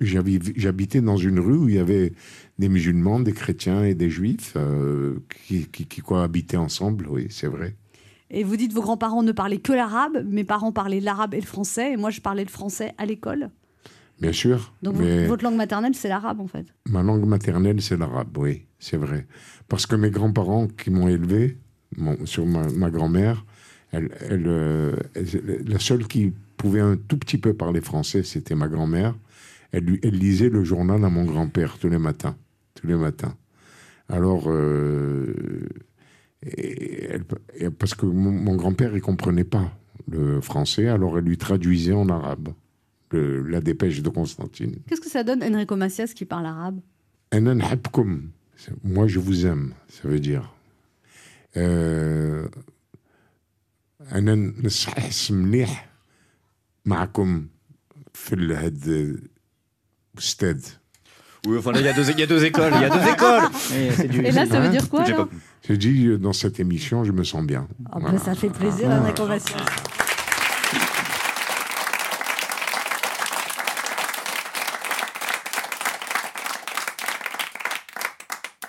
J'habitais dans une rue où il y avait des musulmans, des chrétiens et des juifs euh, qui, qui- qui cohabitaient ensemble. Oui, c'est vrai. Et vous dites que vos grands-parents ne parlaient que l'arabe, mes parents parlaient l'arabe et le français, et moi je parlais le français à l'école. Bien sûr. Donc mais votre langue maternelle, c'est l'arabe en fait. ma langue maternelle, c'est l'arabe. Oui, c'est vrai. Parce que mes grands-parents qui m'ont élevé, mon- sur ma, ma grand-mère, elle, elle, euh, elle- la seule qui pouvait un tout petit peu parler français, c'était ma grand-mère. Elle, elle lisait le journal à mon grand-père tous les matins. Tous les matins. Alors, euh, et parce que mon, grand-père, il comprenait pas le français, alors elle lui traduisait en arabe la dépêche de Constantine. Qu'est-ce que ça donne, Enrico Macias, qui parle arabe? Moi, je vous aime, ça veut dire. Euh, معكم في هاد الأستاذ. Oui, enfin là, il y a deux, il y a deux écoles. Il y a deux écoles. <laughs> Et là, ça veut dire quoi, J'ai alors pas- J'ai dit, euh, dans cette émission, je me sens bien. Ah ben, Voilà. ça fait plaisir, Ah. la conversation.